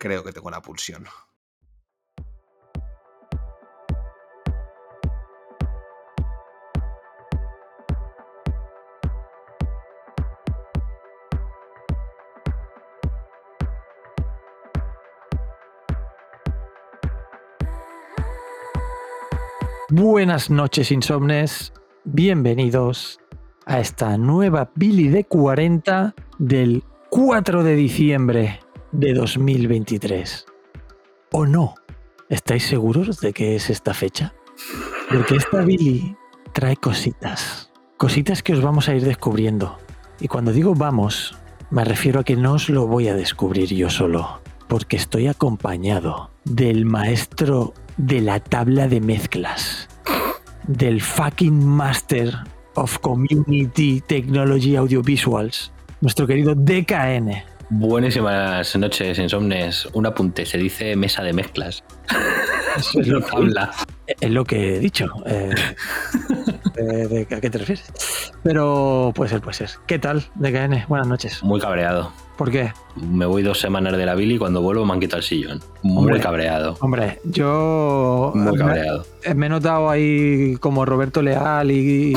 Creo que tengo una pulsión. Buenas noches, insomnes. Bienvenidos a esta nueva Billy de 40 del 4 de diciembre de 2023. ¿O no? ¿Estáis seguros de que es esta fecha? Porque esta Billy trae cositas. Cositas que os vamos a ir descubriendo. Y cuando digo vamos, me refiero a que no os lo voy a descubrir yo solo. Porque estoy acompañado del maestro de la tabla de mezclas. Del fucking Master of Community Technology Audiovisuals. Nuestro querido DKN. Buenísimas noches, insomnes. Un apunte, se dice mesa de mezclas. Eso es lo que habla. Es lo que he dicho. Eh, de- de- ¿A qué te refieres? Pero puede ser, puede ser. ¿Qué tal, DKN? Buenas noches. Muy cabreado. ¿Por qué? Me voy dos semanas de la Billy y cuando vuelvo me han quitado el sillón. Muy Hombre. cabreado. Hombre, yo Muy me, cabreado. me he notado ahí como Roberto Leal y,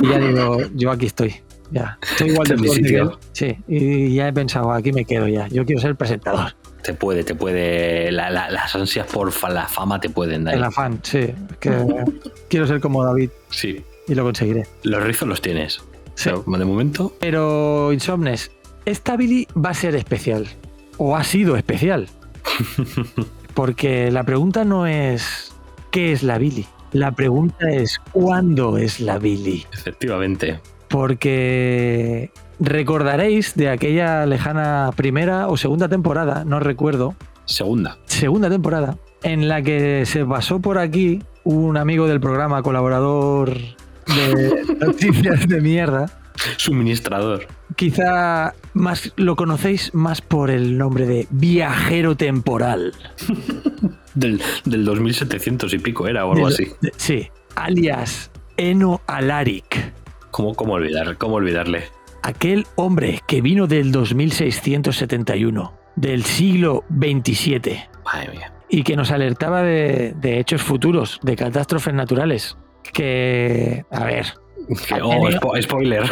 y ya digo, yo aquí estoy. Ya, estoy igual de fuerte que sitio. él. Sí, y ya he pensado, aquí me quedo ya. Yo quiero ser presentador. Te puede, te puede. la- la- las ansias por fa- la fama te pueden dar. El afán, sí. Que quiero ser como David Sí. y lo conseguiré. Los rizos los tienes. Sí. Pero, de momento, Pero, Insomnes, esta Billy va a ser especial. O ha sido especial. Porque la pregunta no es ¿qué es la Billy? La pregunta es ¿cuándo es la Billy? efectivamente. Porque recordaréis de aquella lejana primera o segunda temporada, no recuerdo, Segunda. segunda temporada, en la que se pasó por aquí un amigo del programa, colaborador de noticias de mierda, Suministrador. Quizá más lo conocéis más por el nombre de viajero temporal. Del, del 2700 y pico era o algo así. de- sí, alias Eno Alaric. ¿Cómo, cómo, olvidar, ¿Cómo olvidarle? Aquel hombre que vino del 2671, del siglo XXVII, Madre mía. y que nos alertaba de, de hechos futuros, de catástrofes naturales. Que, a ver, oh, tenido- spoiler.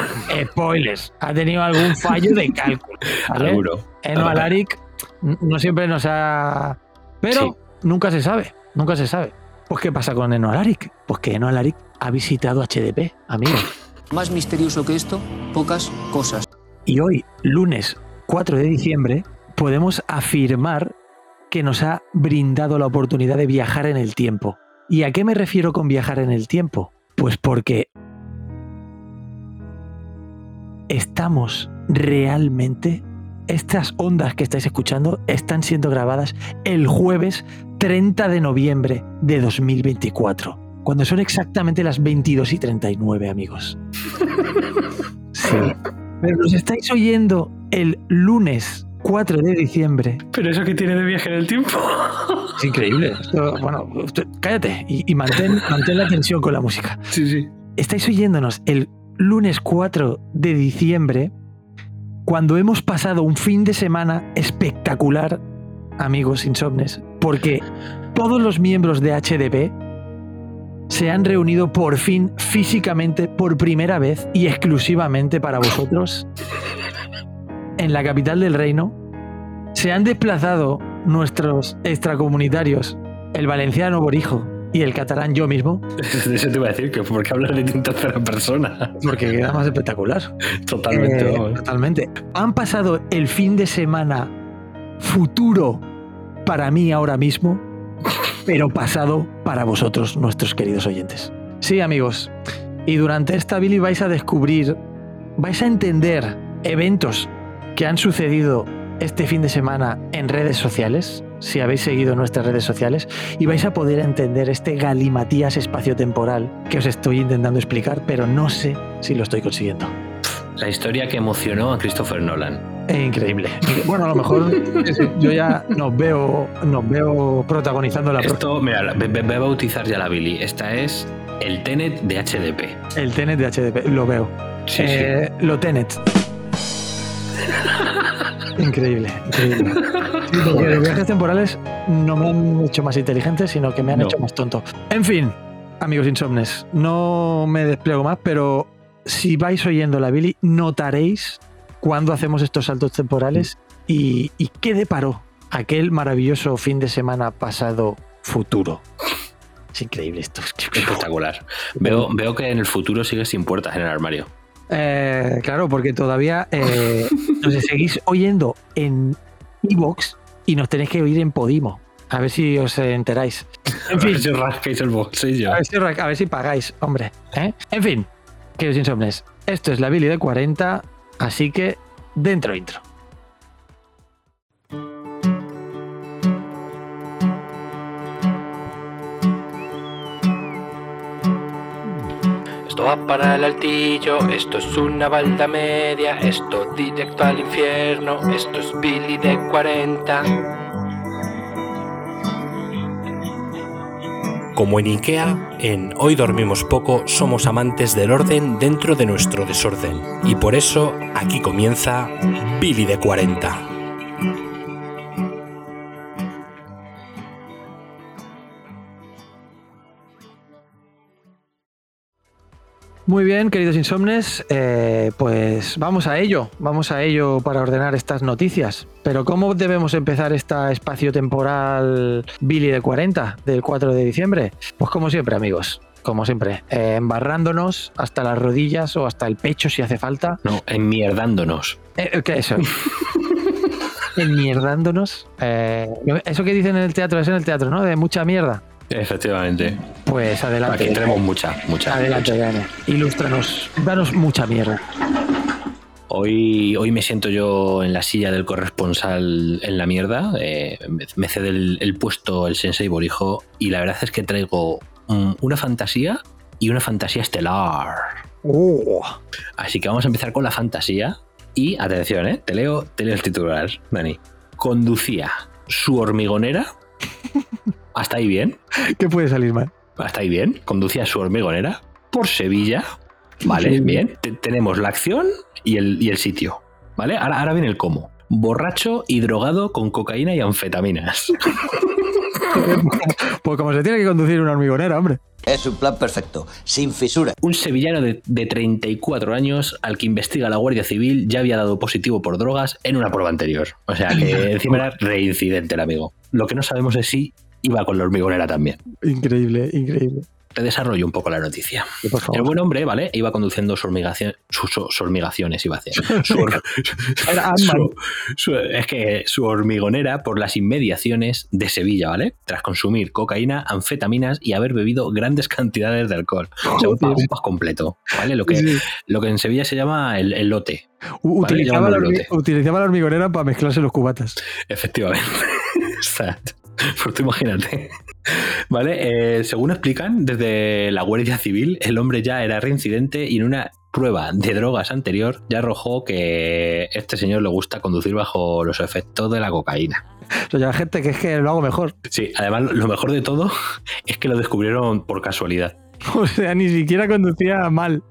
spoilers, ha tenido algún fallo de cálculo. Seguro. Eno Alaric no siempre nos ha. Pero Sí. nunca se sabe, nunca se sabe. Pues, ¿qué pasa con Eno Alaric? Pues que Eno Alaric ha visitado HDP, amigos. Más misterioso que esto, pocas cosas. Y hoy, lunes 4 de diciembre, podemos afirmar que nos ha brindado la oportunidad de viajar en el tiempo. ¿Y a qué me refiero con viajar en el tiempo? Pues porque estamos realmente, estas ondas que estáis escuchando están siendo grabadas el jueves 30 de noviembre de 2024, cuando son exactamente las 22 y 39, amigos. Sí. Pero nos estáis oyendo el lunes 4 de diciembre. Pero eso que tiene de viaje en el tiempo. Es increíble. Esto- bueno, cállate y, y mantén, mantén la tensión con la música. Sí, sí. Estáis oyéndonos el lunes 4 de diciembre, cuando hemos pasado un fin de semana espectacular, amigos insomnes, porque todos los miembros de HDP se han reunido por fin físicamente por primera vez y exclusivamente para vosotros en la capital del reino. Se han desplazado nuestros extracomunitarios, el valenciano Borijo y el catalán yo mismo, Eso te iba a decir, que porque hablas de tinta tercera persona. porque queda más espectacular. Totalmente, Eh, totalmente. Han pasado el fin de semana futuro para mí ahora mismo, pero pasado para vosotros, nuestros queridos oyentes. Sí, amigos, Y durante esta Billy vais a descubrir, vais a entender eventos que han sucedido este fin de semana en redes sociales, si habéis seguido nuestras redes sociales, y vais a poder entender este galimatías espaciotemporal que os estoy intentando explicar, pero no sé si lo estoy consiguiendo. La historia que emocionó a Christopher Nolan. Es increíble. Bueno, a lo mejor yo ya nos veo, nos veo protagonizando la Esto, mira, voy a bautizar ya la Billy. Esta es el Tenet de HDP. El Tenet de HDP, lo veo. Sí, Eh, Lo Tenet. increíble, increíble. Sí, porque los viajes temporales no me han hecho más inteligente, sino que me han No. hecho más tonto. En fin, amigos insomnes, no me despliego más, pero si vais oyendo la Billy, notaréis cuando hacemos estos saltos temporales y, y qué deparó aquel maravilloso fin de semana pasado futuro. Es increíble esto. Espectacular. Veo, veo que en el futuro sigues sin puertas en el armario. Eh, claro, porque todavía eh, nos seguís oyendo en Evox y nos tenéis que oír en Podimo. A ver si os enteráis. En A ver fin, si os rascáis el bolsillo. a ver si, a ver si pagáis, hombre. ¿eh? En fin, queridos insomnes, esto es la Billy de 40, así que dentro intro. Esto va para el altillo, esto es una balda media, esto directo al infierno, esto es Billy de 40. Como en Ikea, en Hoy Dormimos Poco somos amantes del orden dentro de nuestro desorden. Y por eso aquí comienza Billy de 40. Muy bien, queridos insomnes, eh, pues vamos a ello, vamos a ello para ordenar estas noticias. Pero ¿cómo debemos empezar esta espacio temporal Billy de 40 del 4 de diciembre? Pues como siempre, amigos, como siempre, eh, embarrándonos hasta las rodillas o hasta el pecho si hace falta. No, enmierdándonos. Eh, ¿Qué es eso? Enmierdándonos. Eh, eso que dicen en el teatro es en el teatro, ¿no? De mucha mierda. Efectivamente. Pues adelante. Aquí tenemos mucha, mucha. Adelante, Gane. Ilústranos. Danos mucha mierda. Hoy, hoy me siento yo en la silla del corresponsal en la mierda. eh, me- cede el, el puesto el Sensei Borijo y la verdad es que traigo una fantasía y una fantasía estelar. Oh. Así que vamos a empezar con la fantasía. Y atención, ¿eh? te, leo, te leo el titular, Dani. Conducía su hormigonera. Hasta ahí bien. ¿Qué puede salir mal? Hasta ahí bien. Conducía su hormigonera por Sevilla. Vale, Sí. bien. Te- tenemos la acción y el, y el sitio. ¿Vale? Ahora, ahora viene el cómo. Borracho y drogado con cocaína y anfetaminas. Pues como se tiene que conducir una hormigonera, hombre. Es un plan perfecto, sin fisura. Un sevillano de, de 34 años al que investiga la Guardia Civil ya había dado positivo por drogas en una prueba anterior. O sea que encima era reincidente el amigo. Lo que no sabemos es si iba con la hormigonera también. Increíble, increíble. Te desarrollo un poco la noticia. El buen hombre, ¿vale? Iba conduciendo sus hormigaciones, iba a decir. Su su- es que su hormigonera por las inmediaciones de Sevilla, ¿vale? Tras consumir cocaína, anfetaminas y haber bebido grandes cantidades de alcohol. O sea, un, un completo, ¿vale? Lo que, Sí. lo que en Sevilla se llama el, el lote, U- Vale, utilizaba, la lote. utilizaba la hormigonera para mezclarse los cubatas. efectivamente. Exacto. Pues tú imagínate. Vale, eh, según explican desde la Guardia Civil, el hombre ya era reincidente y en una prueba de drogas anterior ya arrojó que este señor le gusta conducir bajo los efectos de la cocaína. O sea, gente que es que lo hago mejor. Sí, además lo mejor de todo es que lo descubrieron por casualidad. O sea, ni siquiera conducía mal.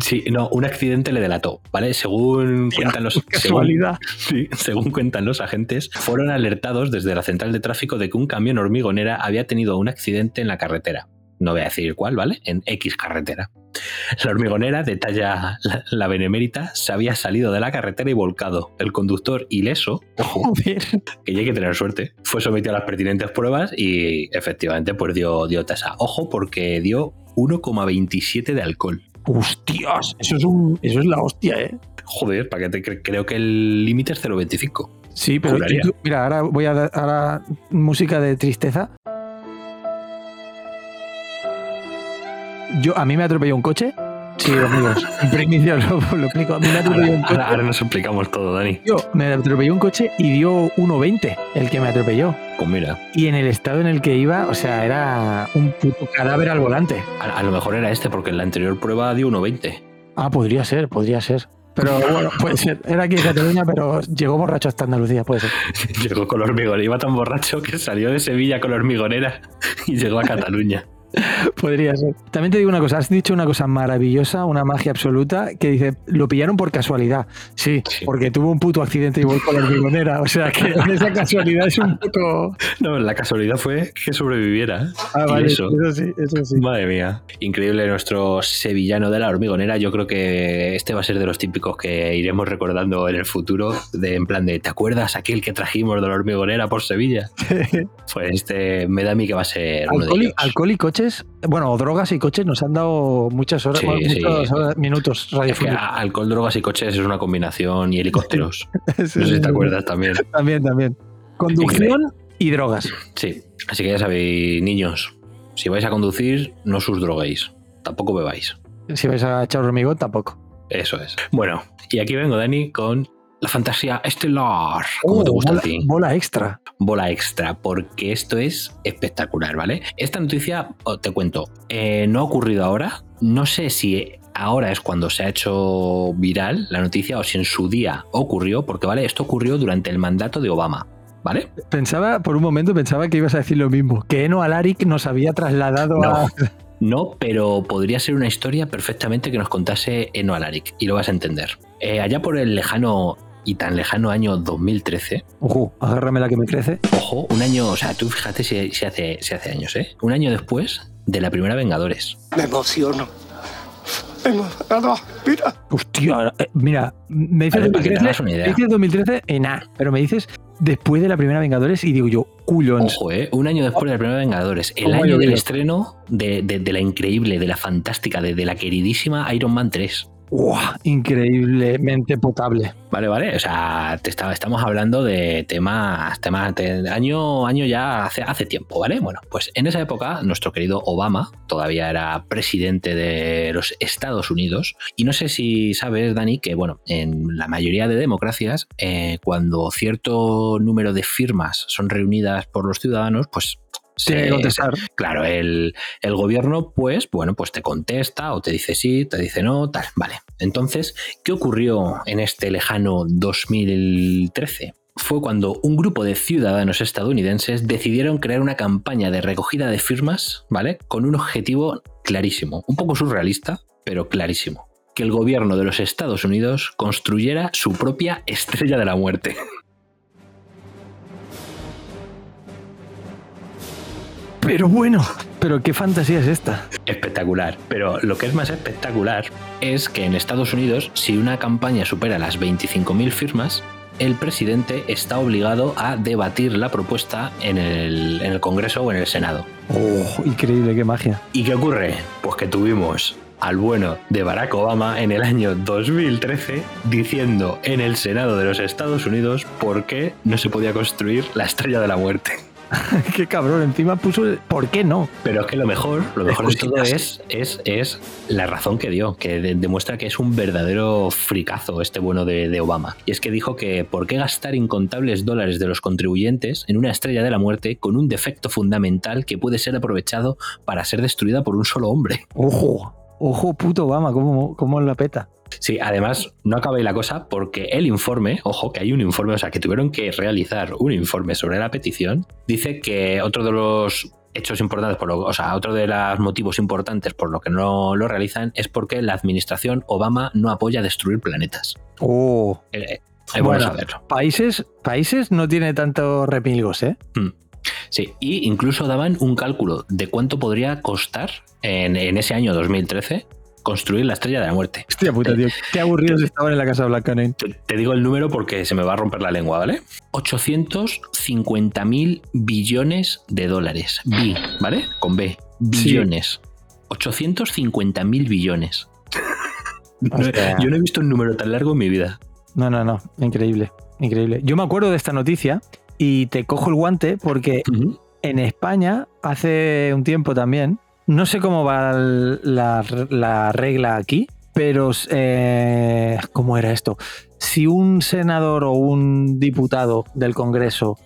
Sí, no, un accidente le delató, ¿vale? Según cuentan los según, Casualidad. sí, según cuentan los agentes, fueron alertados desde la central de tráfico de que un camión hormigonera había tenido un accidente en la carretera. No voy a decir cuál, ¿vale? En X carretera. La hormigonera, detalla la, la benemérita, se había salido de la carretera y volcado. El conductor ileso, ojo, Joder. que ya hay que tener suerte, fue sometido a las pertinentes pruebas y efectivamente pues dio, dio tasa. Ojo porque dio 1,27 de alcohol. Hostias, eso es, un, eso es la hostia, ¿eh? Joder, para que te cre- creo que el límite es 0,25. Sí, pero tú- mira, ahora voy a dar ahora música de tristeza. Yo, a mí me atropelló un coche Sí, amigos. En primicia lo, lo explico. A mí me atropelló un Ahora, coche. ahora- ahora nos explicamos todo, Dani. Yo, me atropelló un coche y dio 1,20 el que me atropelló. Pues mira, Y en el estado en el que iba, o sea, era un puto cadáver al volante. a, a lo mejor era este, porque en la anterior prueba dio 1.20. Ah, podría ser, podría ser. Pero bueno, puede ser. Era aquí en Cataluña, pero llegó borracho hasta Andalucía, puede ser. Llegó con hormigonera, iba tan borracho que salió de Sevilla con hormigonera y llegó a Cataluña. Podría ser. También te digo una cosa, has dicho una cosa maravillosa, una magia absoluta, que dice, lo pillaron por casualidad. Sí, Sí. porque tuvo un puto accidente igual con la hormigonera. O sea que esa casualidad es un poco... No, la casualidad fue que sobreviviera. ¿eh? Ah, Y vale, eso. eso sí, eso sí. Madre mía. Increíble nuestro sevillano de la hormigonera. Yo creo que este va a ser de los típicos que iremos recordando en el futuro. De, en plan de, ¿te acuerdas aquel que trajimos de la hormigonera por Sevilla? Pues este me da a mí que va a ser uno de Alcohol y, ellos. alcohol y coches, bueno, drogas y coches nos han dado muchas horas, Sí, bueno, sí. muchos horas- minutos radiofónicos. alcohol, drogas y coches es una combinación y helicópteros. Sí, No sé si te acuerdas también. También, también. Conducción y drogas. Sí, así que ya sabéis, niños, si vais a conducir, no os droguéis, tampoco bebáis. Si vais a echar hormigón, tampoco. Eso es. Bueno, y aquí vengo, Dani, con la fantasía estelar. Como Oh, te gusta bola, a ti. bola extra. Bola extra, porque esto es espectacular, ¿vale? Esta noticia, oh, te cuento, eh, no ha ocurrido ahora. No sé si ahora es cuando se ha hecho viral la noticia o si en su día ocurrió, porque, ¿vale? Esto ocurrió durante el mandato de Obama, ¿vale? Pensaba, por un momento pensaba que ibas a decir lo mismo, que Eno Alaric nos había trasladado No. a... No, pero podría ser una historia perfectamente que nos contase Eno Alaric y lo vas a entender. Eh, allá por el lejano y tan lejano año 2013, Ojo, agárrame la que me crece. ojo, un año, o sea, tú fíjate si, si hace, si hace años, ¿eh? Un año después de la primera Vengadores. Me emociono. Mira. Hostia, eh, mira, me dices Vale, para que te 2013, hagas una idea. me dices 2013 en A, pero me dices después de la primera Vengadores y digo yo, culons. Ojo, ¿eh? Un año después de la primera Vengadores. El ¿Cómo ha año del estreno de, de- de la increíble, de la fantástica, de, de la queridísima Iron Man 3. Uah, increíblemente potable. Vale, vale. O sea, te estamos hablando de temas, temas de año, año ya hace, hace tiempo, ¿vale? Bueno, pues en esa época, nuestro querido Obama todavía era presidente de los Estados Unidos. Y no sé si sabes, Dani, que bueno, en la mayoría de democracias, eh, cuando cierto número de firmas son reunidas por los ciudadanos, pues. Que se- contestar. Claro, el, el gobierno, pues, bueno, pues te contesta o te dice sí, te dice no, tal. Vale. Entonces, ¿qué ocurrió en este lejano 2013? Fue cuando un grupo de ciudadanos estadounidenses decidieron crear una campaña de recogida de firmas, ¿vale? Con un objetivo clarísimo, un poco surrealista, pero clarísimo. Que el gobierno de los Estados Unidos construyera su propia estrella de la muerte. Pero bueno, pero qué fantasía es esta. espectacular. Pero lo que es más espectacular es que en Estados Unidos, si una campaña supera las 25.000 firmas, el presidente está obligado a debatir la propuesta en el, en el Congreso o en el Senado. Oh, increíble, qué magia. ¿Y qué ocurre? Pues que tuvimos al bueno de Barack Obama en el año 2013 diciendo en el Senado de los Estados Unidos por qué no se podía construir la estrella de la muerte. qué cabrón, encima puso el ¿por qué no? Pero es que lo mejor, lo mejor de todo es, es, es la razón que dio, que de- demuestra que es un verdadero fricazo este bueno de, de Obama. Y es que dijo que ¿por qué gastar incontables dólares de los contribuyentes en una estrella de la muerte con un defecto fundamental que puede ser aprovechado para ser destruida por un solo hombre? Ojo, ojo, puto Obama, cómo, cómo la peta. Sí, además no acaba ahí la cosa porque el informe, ojo, que hay un informe, o sea, que tuvieron que realizar un informe sobre la petición, dice que otro de los hechos importantes, por lo, o sea, otro de los motivos importantes por lo que no lo realizan es porque la administración Obama no apoya destruir planetas. Oh, Eh, eh, bueno saberlo. países, países no tiene tanto repilgos, ¿eh? Sí, y incluso daban un cálculo de cuánto podría costar en, en ese año 2013 construir la estrella de la muerte. Hostia puta, tío. Qué aburridos estaban en la Casa Blanca, ¿no? Te, te digo el número porque se me va a romper la lengua, ¿vale? 850 mil billones de dólares. Bi, ¿vale? Con B. Billones. 850 mil billones. Yo no he visto un número tan largo en mi vida. No, no, no. Increíble. Increíble. Yo me acuerdo de esta noticia y te cojo el guante porque en España, hace un tiempo también, no sé cómo va la, la regla aquí, pero eh, ¿cómo era esto? Si un senador o un diputado del Congreso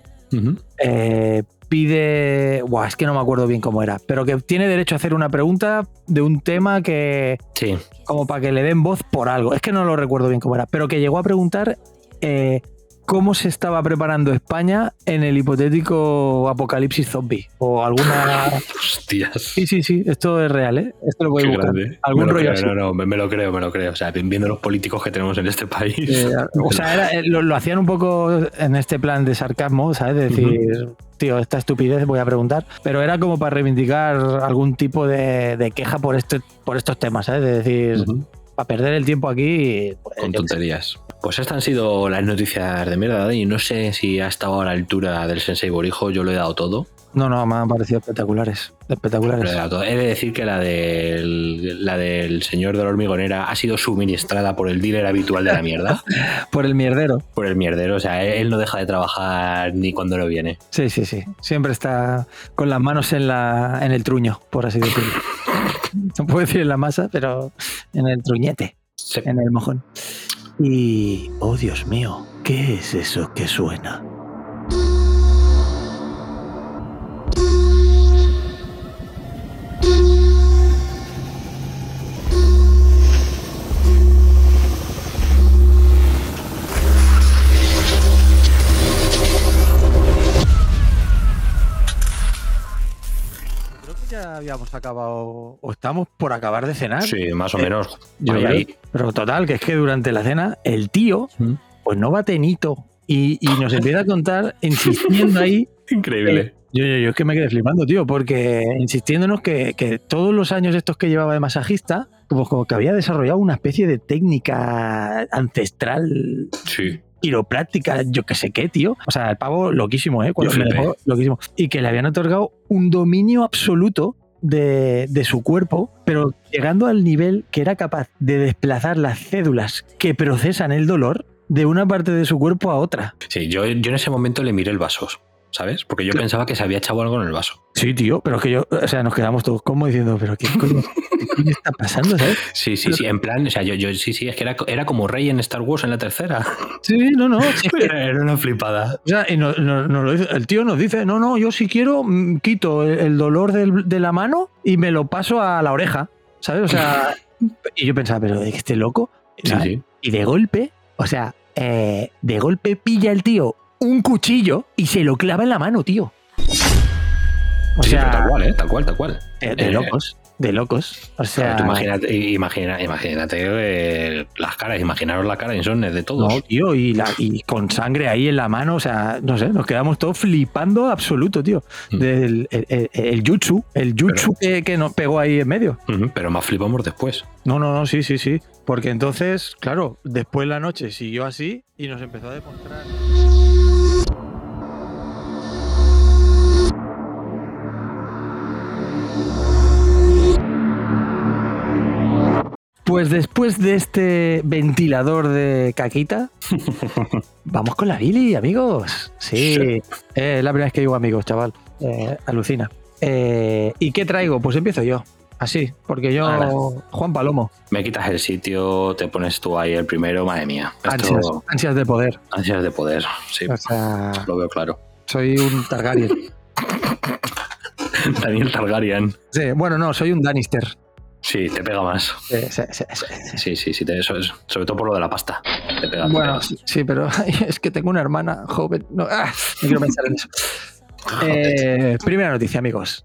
eh, pide, Buah, es que no me acuerdo bien cómo era, pero que tiene derecho a hacer una pregunta de un tema que, Sí, como para que le den voz por algo, es que no lo recuerdo bien cómo era, pero que llegó a preguntar eh, cómo se estaba preparando España en el hipotético apocalipsis zombie o alguna... hostias. Sí, sí, sí, esto es real, ¿eh? Esto lo voy a buscar. grande. Algún Me lo rollo creo, así. No, no, me, me lo creo, me lo creo. O sea, viendo los políticos que tenemos en este país. Eh, o sea, era- eh, lo, lo hacían un poco en este plan de sarcasmo, ¿sabes? De decir, tío, esta estupidez voy a preguntar. Pero era como para reivindicar algún tipo de, de queja por, este, por estos temas, ¿sabes? De decir. Para perder el tiempo aquí. pues, Con tonterías. Pues estas han sido las noticias de mierda y no sé si ha estado a la altura del Sensei Borijo. Yo lo he dado todo. No, no, me han parecido espectaculares. Lo Espectaculares. he, de decir que la del, la del señor de la hormigonera ha sido suministrada por el dealer habitual de la mierda. Por el mierdero. por el mierdero. O sea, él no deja de trabajar ni cuando no viene. Sí, sí, sí. Siempre está con las manos en, la, en el truño, por así decirlo. No puedo decir en la masa, pero en el truñete. En el mojón. Y, oh Dios mío, ¿qué es eso que suena? Ya habíamos acabado, o estamos por acabar de cenar. Sí, más o Eh, menos. Yo Ahí. Pero total, que es que durante la cena el tío, Mm. pues no va tenito. Y, y nos empieza a contar, insistiendo ahí. Increíble. Yo, yo, yo es que me quedé flipando, tío, porque insistiéndonos que, que todos los años estos que llevaba de masajista, pues como que había desarrollado una especie de técnica ancestral Sí. quiropráctica, yo que sé qué, tío. O sea, el pavo loquísimo, ¿eh? Cuando Yo me dejó loquísimo. Y que le habían otorgado un dominio absoluto de, de su cuerpo, pero llegando al nivel que era capaz de desplazar las cédulas que procesan el dolor de una parte de su cuerpo a otra. Sí, yo, yo en ese momento le miré el vaso, ¿sabes? Porque yo pensaba que se había echado algo en el vaso. Sí, tío, pero es que yo, o sea, nos quedamos todos como diciendo, pero ¿qué coño, qué está pasando, sabes? Sí, sí, sí, en plan, o sea, yo, yo sí, sí, es que era, era como Rey en Star Wars en la tercera. Sí, no, no. sí, es que- Era, una flipada. o sea, y no- no- nos lo dice- el tío nos dice, no, no, yo si quiero mm, quito el, dolor del- de la mano y me lo paso a la oreja, ¿sabes? O sea, y yo pensaba, pero ¿de que esté loco? Sí, sí. Y de golpe, o sea, eh, de golpe pilla el tío un cuchillo y se lo clava en la mano, tío. O Sí, pero sea, tal cual, ¿eh? Tal cual, tal cual. de, de Eh, locos, de locos. O sea, Tú imagínate, imagina, imagínate eh, las caras, imaginaros la cara insomnes de todos. No, tío, y, la- y con sangre ahí en la mano, o sea, no sé, nos quedamos todos flipando absoluto, tío. Mm. Del el, el- el jutsu, el jutsu que, que nos pegó ahí en medio. Pero más flipamos después. No, no, no, sí, sí, sí. Porque entonces, claro, después la noche siguió así y nos empezó a demostrar. Pues después de este ventilador de caquita, vamos con la Billy, amigos. Sí, Sí. Eh, es la primera vez que digo amigos, chaval. Eh, alucina. Eh, ¿Y qué traigo? Pues empiezo yo. Así, porque yo. Juan Palomo, Me quitas el sitio, te pones tú ahí el primero, madre mía. Esto- ansias, ansias de poder. ansias de poder, sí, O sea, lo veo claro. soy un Targaryen. Daniel Targaryen. Sí, bueno, no, soy un Danister. Sí, te pega más. Sí, sí, sí, sí. Sí, sí, sí, te- eso es, sobre todo por lo de la pasta. Te pega. te Bueno, sí, pero es que tengo una hermana joven. No, ah, no quiero pensar en eso. Eh, primera noticia, amigos.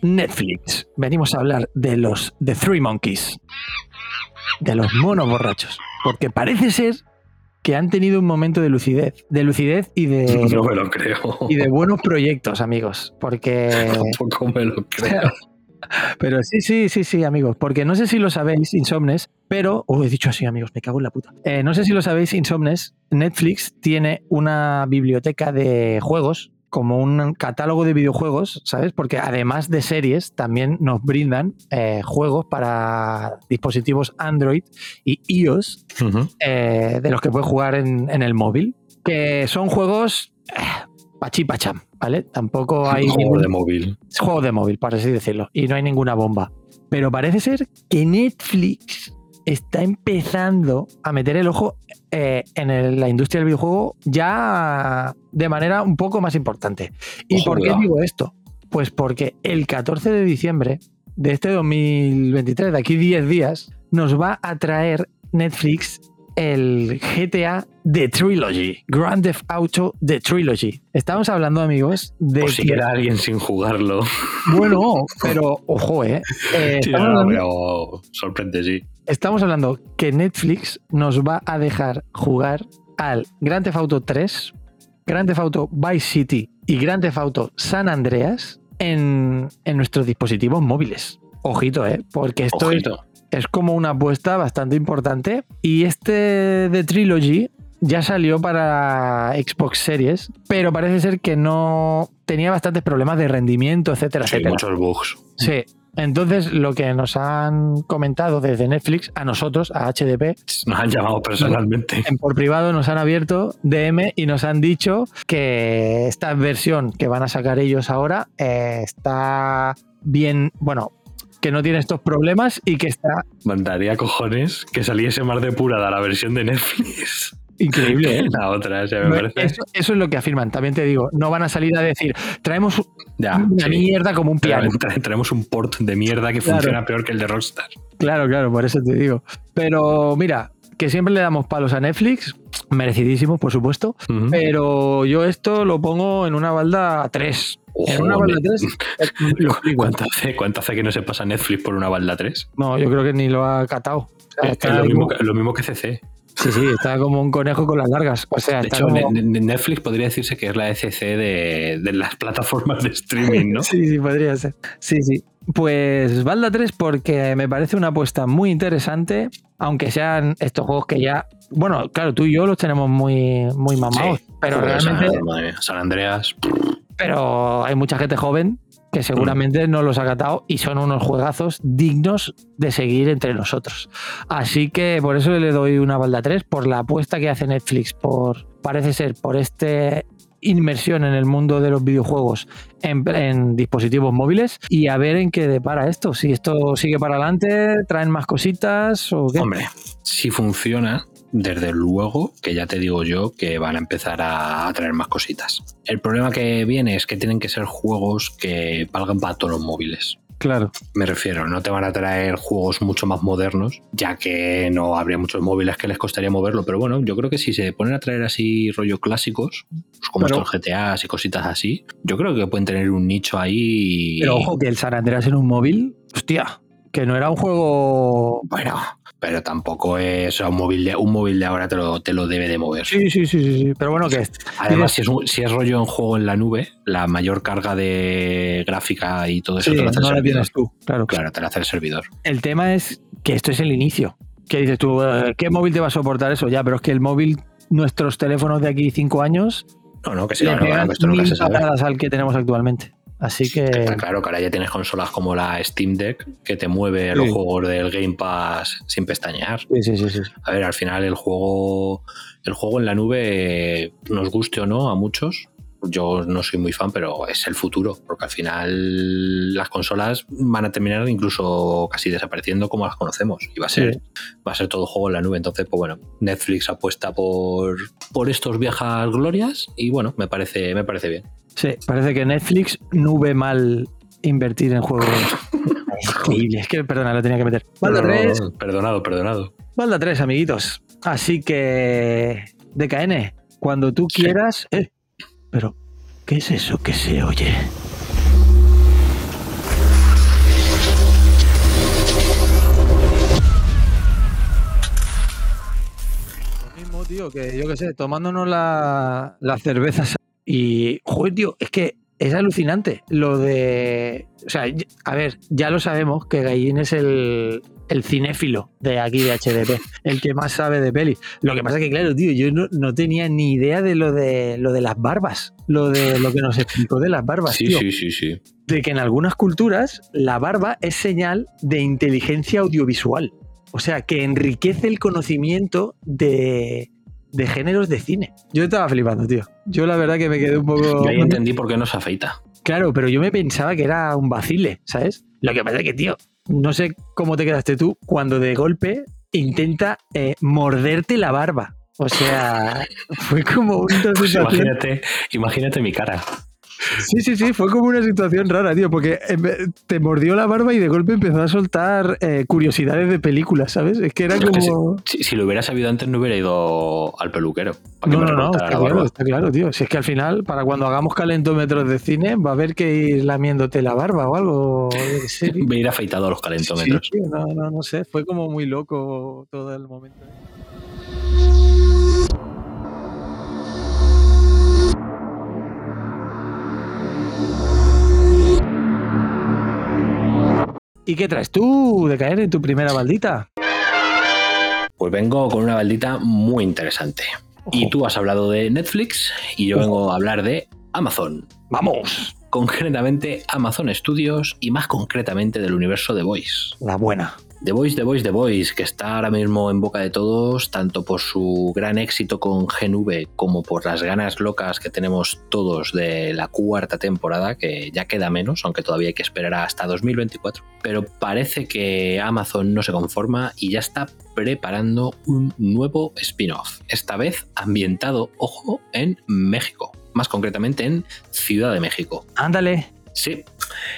Netflix. Venimos a hablar de los The Three Monkeys. De los monos borrachos. Porque parece ser que han tenido un momento de lucidez. De lucidez y de, No me lo creo. y de buenos proyectos, amigos. Porque. Tampoco me lo creo. Pero sí, sí, sí, sí, amigos. Porque no sé si lo sabéis, Insomnes, pero. Oh, he dicho así, amigos, me cago en la puta. Eh, no sé si lo sabéis, Insomnes. Netflix tiene una biblioteca de juegos, como un catálogo de videojuegos, ¿sabes? Porque además de series, también nos brindan eh, juegos para dispositivos Android y iOS, eh, de los que puedes jugar en, en el móvil. Que son juegos. Eh, pachi pacham. ¿Vale? Tampoco hay... Juego ningún- de móvil. es juego de móvil, por así decirlo, y no hay ninguna bomba. Pero parece ser que Netflix está empezando a meter el ojo eh, en el- la industria del videojuego ya de manera un poco más importante. ¿Y Ojo, por qué digo esto? Pues porque el 14 de diciembre de este 2023, de aquí 10 días, nos va a traer Netflix el GTA The Trilogy, Grand Theft Auto The Trilogy. Estamos hablando, amigos, de Por si que- queda alguien sin jugarlo. bueno, pero ojo, ¿eh? Eh, Sí, no, hablando, pero sorprende, sí. estamos hablando que Netflix nos va a dejar jugar al Grand Theft Auto 3, Grand Theft Auto Vice City y Grand Theft Auto San Andreas en, en nuestros dispositivos móviles. Ojito, ¿eh? Porque esto es, Ojito. es como una apuesta bastante importante. Y este de Trilogy ya salió para Xbox Series, pero parece ser que no tenía bastantes problemas de rendimiento, etcétera, Sí, etcétera. muchos bugs. Sí. Entonces, lo que nos han comentado desde Netflix, a nosotros, a HDP, Nos han llamado personalmente. en por privado nos han abierto DM y nos han dicho que esta versión que van a sacar ellos ahora eh, está bien, bueno, que no tiene estos problemas y que está Mandaría cojones que saliese más depurada la versión de Netflix increíble. ¿eh? la otra. O sea, me parece. Eso, eso es lo que afirman, también te digo, no van a salir a decir, traemos Ya, una sí. mierda como un piano. Tra- tra- Traemos un port de mierda que Claro. funciona peor que el de Rockstar. Claro, claro, por eso te digo. Pero mira, que siempre le damos palos a Netflix, merecidísimos, por supuesto, pero yo esto lo pongo en una balda 3. En una balda ne- 3 lo explico. ¿Cuánto hace, ¿Cuánto hace que no se pasa Netflix por una balda 3? No, yo creo que ni lo ha catado. O sea, Es está lo mismo, como- lo mismo que CC. Sí, sí, está como un conejo con las largas. O sea, De está hecho, como- Netflix podría decirse que es la ECC de, de las plataformas de streaming, ¿no? Sí, sí, podría ser. Sí, sí. Pues Balda 3 porque me parece una apuesta muy interesante, aunque sean estos juegos que ya... Bueno, claro, tú y yo los tenemos muy, muy mamados, Sí. pero realmente... San, madre mía, San Andreas. Pero hay mucha gente joven que seguramente no los ha catado y son unos juegazos dignos de seguir entre nosotros. Así que por eso le doy una balda 3, por la apuesta que hace Netflix, por parece ser por este inmersión en el mundo de los videojuegos en, en dispositivos móviles y a ver en qué depara esto. Si esto sigue para adelante, traen más cositas o qué. Hombre, si funciona, desde luego que ya te digo yo que van a empezar a, traer más cositas. El problema que viene es que tienen que ser juegos que valgan para todos los móviles. Claro. Me refiero, no te van a traer juegos mucho más modernos, ya que no habría muchos móviles que les costaría moverlo. Pero bueno, yo creo que si se ponen a traer así rollo clásicos, pues como Pero- estos GTAs y cositas así, yo creo que pueden tener un nicho ahí. Pero ojo que el San Andreas en un móvil, hostia, que no era un juego... Bueno, pero tampoco es un móvil de, un móvil de ahora te lo, te lo debe de mover. Sí, sí, sí, sí, sí. Pero bueno, que Además, si es, un- si es rollo en juego en la nube, la mayor carga de gráfica y todo eso sí, te lo hace el no la servidor. tienes tú, claro. Claro, te lo hace el servidor. El tema es que esto es el inicio. Que dices tú, eh, ¿qué móvil te va a soportar eso? Ya, pero es que el móvil, nuestros teléfonos de aquí cinco años, No, no, que sí, no, no, que esto nunca se sabe. al que tenemos actualmente. Así que... Está claro que ahora ya tienes consolas como la Steam Deck que te mueve los juegos del Game Pass sin pestañear. Sí, sí, sí, sí. A ver, al final el juego, el juego en la nube, nos guste o no a muchos, yo no soy muy fan, pero es el futuro, porque al final las consolas van a terminar incluso casi desapareciendo como las conocemos y va a ser, Sí. va a ser todo juego en la nube. Entonces, pues bueno, Netflix apuesta por, por estos viejas glorias y bueno, me parece, me parece bien. Sí, parece que Netflix no ve mal invertir en juegos. Es increíble, es que, perdona, lo tenía que meter. Balda No, no, 3, no, perdonado, perdonado. Balda 3, amiguitos. Así que, DKN, cuando tú Sí. quieras... Eh, pero, ¿qué es eso que se oye? Lo mismo, tío, que yo qué sé, tomándonos la- las cervezas y, joder, tío, es que es alucinante lo de... O sea, a ver, ya lo sabemos que Gallín es el, el cinéfilo de aquí de HDP, el que más sabe de peli. Lo que pasa es que, claro, tío, yo no, no tenía ni idea de lo de lo de las barbas, lo de lo que nos explicó de las barbas, Sí, tío. sí, sí, sí. De que en algunas culturas la barba es señal de inteligencia audiovisual. O sea, que enriquece el conocimiento de, de géneros de cine. Yo estaba flipando, tío. Yo la verdad que me quedé un poco... Yo ahí entendí por qué no se afeita. Claro, pero yo me pensaba que era un vacile, ¿sabes? Lo que pasa es que, tío, no sé cómo te quedaste tú cuando de golpe intenta eh, morderte la barba. O sea, fue como una situación... Imagínate, imagínate mi cara. Sí, sí, sí, fue como una situación rara, tío, porque vez- te mordió la barba y de golpe empezó a soltar eh, curiosidades de películas, ¿sabes? Es que era Es que como... Si, si lo hubiera sabido antes, no hubiera ido al peluquero. Para No, no, no, está la claro, está claro, tío. Si es que al final, para cuando hagamos calentómetros de cine, va a haber que ir lamiéndote la barba o algo. Voy a ir afeitado a los Sí, calentómetros. tío, no, no, no sé, fue como muy loco todo el momento. ¿Y qué traes tú de caer en tu primera baldita? Pues vengo con una baldita muy interesante. Y tú has hablado de Netflix y yo vengo a hablar de Amazon. ¡Vamos! Concretamente Amazon Studios y más concretamente del universo de Voice. La buena. The Voice, The Voice, The Voice, que está ahora mismo en boca de todos, tanto por su gran éxito con GNV como por las ganas locas que tenemos todos de la cuarta temporada, que ya queda menos, aunque todavía hay que esperar hasta 2024. Pero parece que Amazon no se conforma y ya está preparando un nuevo spin-off, esta vez ambientado, ojo, en México, más concretamente en Ciudad de México. Ándale. Sí.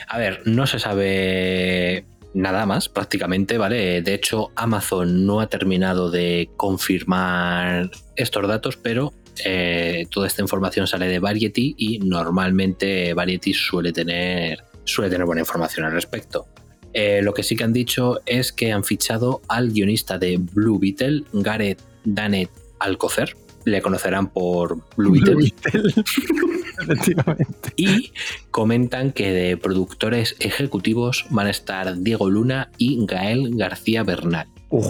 A ver, no se sabe nada más prácticamente, ¿vale? De hecho, Amazon no ha terminado de confirmar estos datos, pero eh, toda esta información sale de Variety y normalmente Variety suele tener, suele tener buena información al respecto. Eh, lo que sí que han dicho es que han fichado al guionista de Blue Beetle, Gareth Danet Alcocer. Le conocerán por Blue Beetle. Efectivamente. Y comentan que de productores ejecutivos van a estar Diego Luna y Gael García Bernal.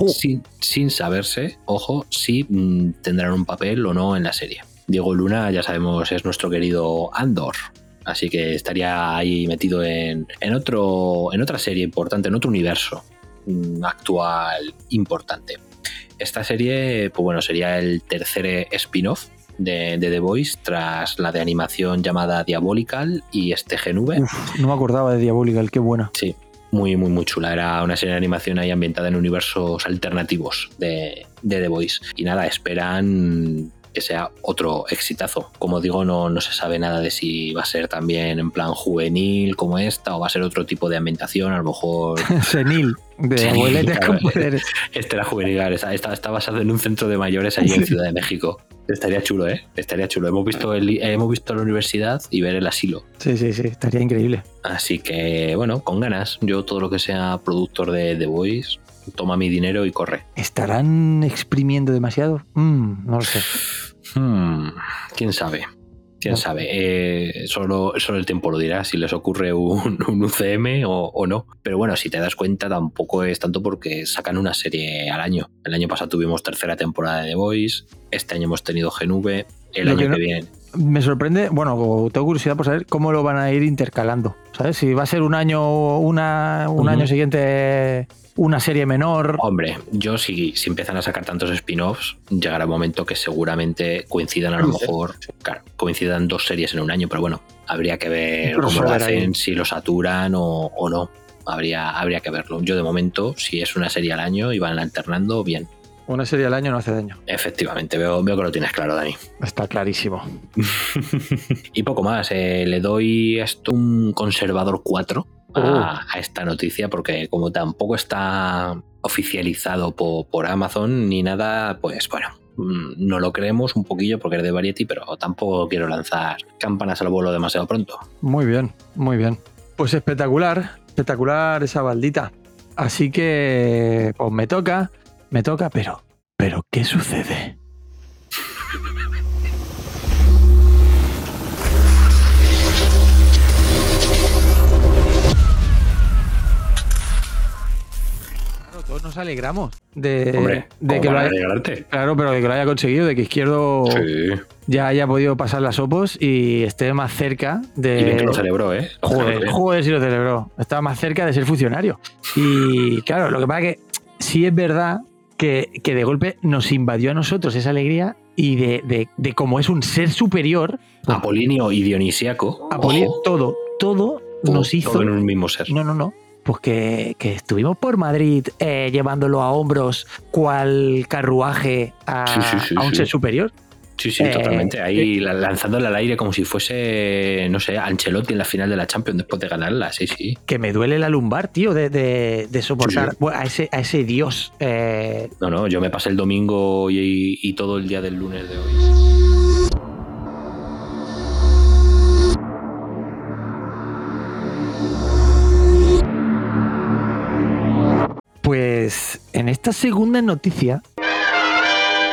Sin, sin saberse, ojo, si mm, tendrán un papel o no en la serie. Diego Luna, ya sabemos, es nuestro querido Andor. Así que estaría ahí metido en, en otro, en otra serie importante, en otro universo mm, actual importante. Esta serie, pues bueno, sería el tercer spin-off de, de The Voice tras la de animación llamada Diabolical y este GNV. Uf, no me acordaba de Diabolical, qué buena. Sí, muy, muy, muy chula. Era una serie de animación ahí ambientada en universos alternativos de, de The Voice. Y nada, esperan que sea otro exitazo. Como digo, no, no se sabe nada de si va a ser también en plan juvenil como esta o va a ser otro tipo de ambientación. A lo mejor Senil, de abueletes claro. con poderes. este era juvenil. Está, está, está basado en un centro de mayores allí en Ciudad de México. Estaría chulo, ¿eh? Estaría chulo. Hemos visto, el, hemos visto la universidad y ver el asilo. Sí, sí, sí, estaría increíble. Así que, bueno, con ganas. Yo todo lo que sea productor de The Voice, toma mi dinero y corre. ¿Estarán exprimiendo demasiado? Mm, no lo sé. Hmm, ¿Quién sabe? ¿Quién sabe? Eh, solo, solo el tiempo lo dirá si les ocurre un, un UCM o, o no. Pero bueno, si te das cuenta, tampoco es tanto porque sacan una serie al año. El año pasado tuvimos tercera temporada de The Voice, este año hemos tenido GNV, el Lo año que viene. Me sorprende, bueno, tengo curiosidad por saber cómo lo van a ir intercalando. ¿Sabes? Si va a ser un año, una, un año siguiente una serie menor. Hombre, yo si, si empiezan a sacar tantos spin-offs, llegará un momento que seguramente coincidan a lo mejor, claro, coincidan dos series en un año, pero bueno, habría que ver Un cómo lo hacen, ahí. si lo saturan o, o no. Habría, habría que verlo. Yo de momento, si es una serie al año y van alternando, bien. Una serie al año no hace daño. Efectivamente, veo, veo que lo tienes claro, Dani. Está clarísimo. y poco más, eh, le doy esto un conservador 4 a, a esta noticia porque como tampoco está oficializado po- por, Amazon ni nada, pues bueno, mm, no lo creemos un poquillo porque es de Variety, pero tampoco quiero lanzar campanas al vuelo demasiado pronto. Muy bien, muy bien. Pues espectacular, espectacular esa baldita. Así que, pues me toca, me toca, pero, pero, ¿qué sucede? Todos nos alegramos de, Hombre, de ¿cómo que lo haya, alegrarte? claro, pero de que lo haya conseguido, de que Izquierdo Sí. ya haya podido pasar las opos y esté más cerca de. Y bien que lo celebró, ¿eh? Lo Joder, celebró. joder, si lo celebró. Estaba más cerca de ser funcionario. Y claro, lo que pasa es que sí es verdad que, que de golpe nos invadió a nosotros esa alegría y de, de, de cómo es un ser superior. Apolinio y Dionisíaco. Apolíneo, ojo, todo, todo todo- nos hizo. todo en un mismo ser. No, no, no. Pues que, que estuvimos por Madrid eh, llevándolo a hombros cual carruaje a, Sí, sí, sí, a un ser superior. Sí, sí, Eh, totalmente. Ahí la- lanzándole al aire como si fuese, no sé, Ancelotti en la final de la Champions después de ganarla. Sí, sí. Que me duele la lumbar, tío, de, de- de soportar Sí, sí. bueno, a, ese, a ese dios. eh, No, no, yo me pasé el domingo y, y todo el día del lunes de hoy. Pues en esta segunda noticia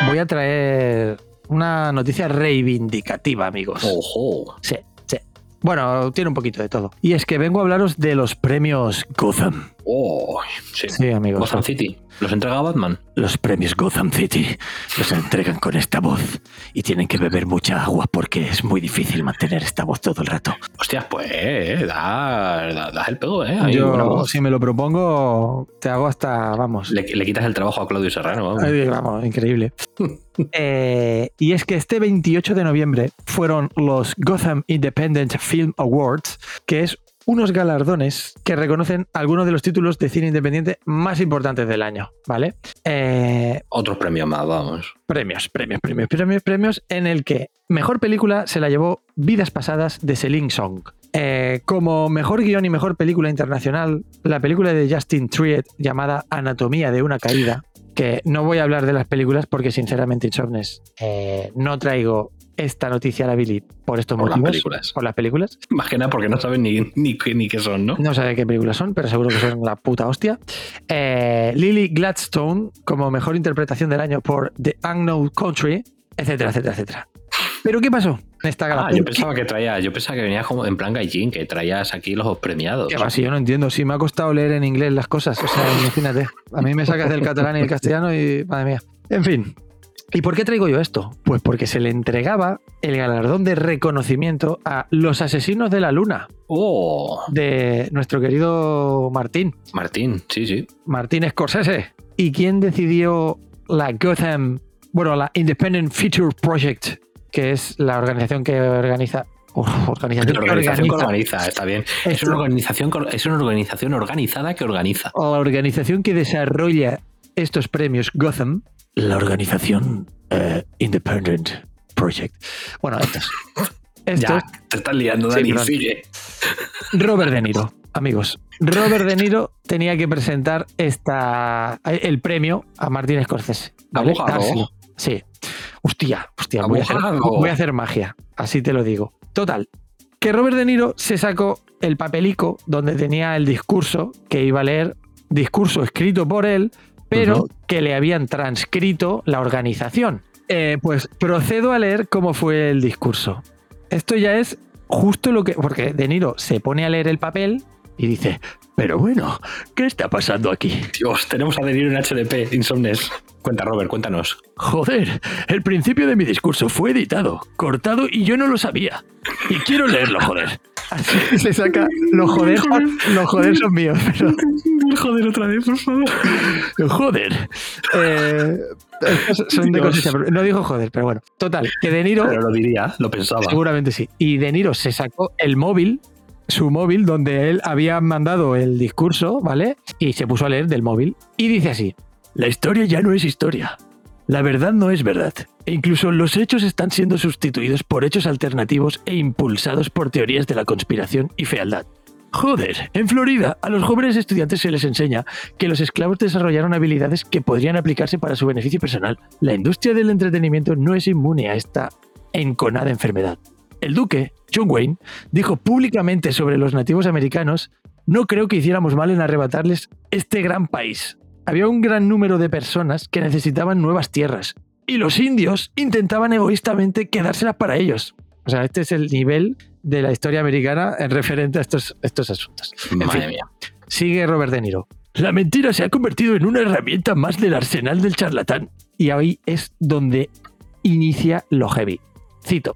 voy a traer una noticia reivindicativa, amigos. Ojo. Sí, sí. Bueno, tiene un poquito de todo. Y es que vengo a hablaros de los premios Gotham. Oh, sí. Sí, amigos. Gotham City. ¿Los entrega Batman? Los premios Gotham City los entregan con esta voz y tienen que beber mucha agua porque es muy difícil mantener esta voz todo el rato. Hostias, pues, da, da, da el pego, ¿eh? Ahí, Yo, si me lo propongo, te hago hasta, vamos, Le, le quitas el trabajo a Claudio Serrano, vamos. Ay, vamos, increíble. Eh, y es que este 28 de noviembre fueron los Gotham Independent Film Awards, que es unos galardones que reconocen algunos de los títulos de cine independiente más importantes del año, ¿vale? Eh, Otros premios más, vamos. premios, premios, premios, premios, premios, en el que mejor película se la llevó Vidas Pasadas de Celine Song. Eh, como mejor guion y mejor película internacional, la película de Justin Triet llamada Anatomía de una caída, que no voy a hablar de las películas porque sinceramente, Insomnes, eh, no traigo esta noticia a la Billy por estos Por las películas. Por las películas. Más que nada porque no saben ni, ni, qué- ni qué son, ¿no? No sé qué películas son, pero seguro que son la puta hostia. Eh, Lily Gladstone como mejor interpretación del año por The Unknown Country, etcétera, etcétera, etcétera. Pero ¿qué pasó en esta gala? Ah, yo ¿Por qué- pensaba que traía, yo pensaba que venías como en plan gallín, que traías aquí los premiados. ¿Qué va? Si yo no entiendo, si me ha costado leer en inglés las cosas, o sea, imagínate. A mí me sacas del catalán y el castellano y madre mía. En fin. ¿Y por qué traigo yo esto? Pues porque se le entregaba el galardón de reconocimiento a Los Asesinos de la Luna Oh, de nuestro querido Martín. Martín, sí, sí. Martín Scorsese. ¿Y quién decidió la Gotham, bueno, la Independent Feature Project, que es la organización que organiza... Uf, organización La organización que organiza- organiza, está bien. Es una, organización, es una organización organizada que organiza. la organización que desarrolla estos premios Gotham, la organización eh, Independent Project. Bueno, estos. Estos, Ya, te estás liando, Dani, sigue. Robert De Niro, amigos. Robert De Niro tenía que presentar esta, el premio a Martin Scorsese. ¿vale? Abogado. Dárselo. Sí. Hostia, hostia, voy a, hacer, Abogado. voy a hacer magia, así te lo digo. Total, que Robert De Niro se sacó el papelico donde tenía el discurso que iba a leer, discurso escrito por él, pero que le habían transcrito la organización. Eh, pues procedo a leer cómo fue el discurso. Esto ya es justo lo que. Porque De Niro se pone a leer el papel y dice: Pero bueno, ¿qué está pasando aquí? Dios, tenemos a venir en HDP, Insomnes. Cuenta, Robert, cuéntanos. Joder, el principio de mi discurso fue editado, cortado y yo no lo sabía. Y quiero leerlo, joder. Se saca. Los joder, los joder son míos, pero. Joder, otra vez, por favor. Joder. Eh, son de pero No dijo joder, pero bueno. Total, que De Niro. Pero lo diría, lo pensaba. Seguramente sí. Y De Niro se sacó el móvil, su móvil, donde él había mandado el discurso, ¿vale? Y se puso a leer del móvil. Y dice así: La historia ya no es historia. La verdad no es verdad. E incluso los hechos están siendo sustituidos por hechos alternativos e impulsados por teorías de la conspiración y fealdad. Joder, en Florida a los jóvenes estudiantes se les enseña que los esclavos desarrollaron habilidades que podrían aplicarse para su beneficio personal. La industria del entretenimiento no es inmune a esta enconada enfermedad. El duque, John Wayne, dijo públicamente sobre los nativos americanos, no creo que hiciéramos mal en arrebatarles este gran país. Había un gran número de personas que necesitaban nuevas tierras y los indios intentaban egoístamente quedárselas para ellos. O sea, este es el nivel de la historia americana en referente a estos, estos asuntos. En Madre fin, mía. Sigue Robert De Niro. La mentira se ha convertido en una herramienta más del arsenal del charlatán. Y ahí es donde inicia lo heavy. Cito.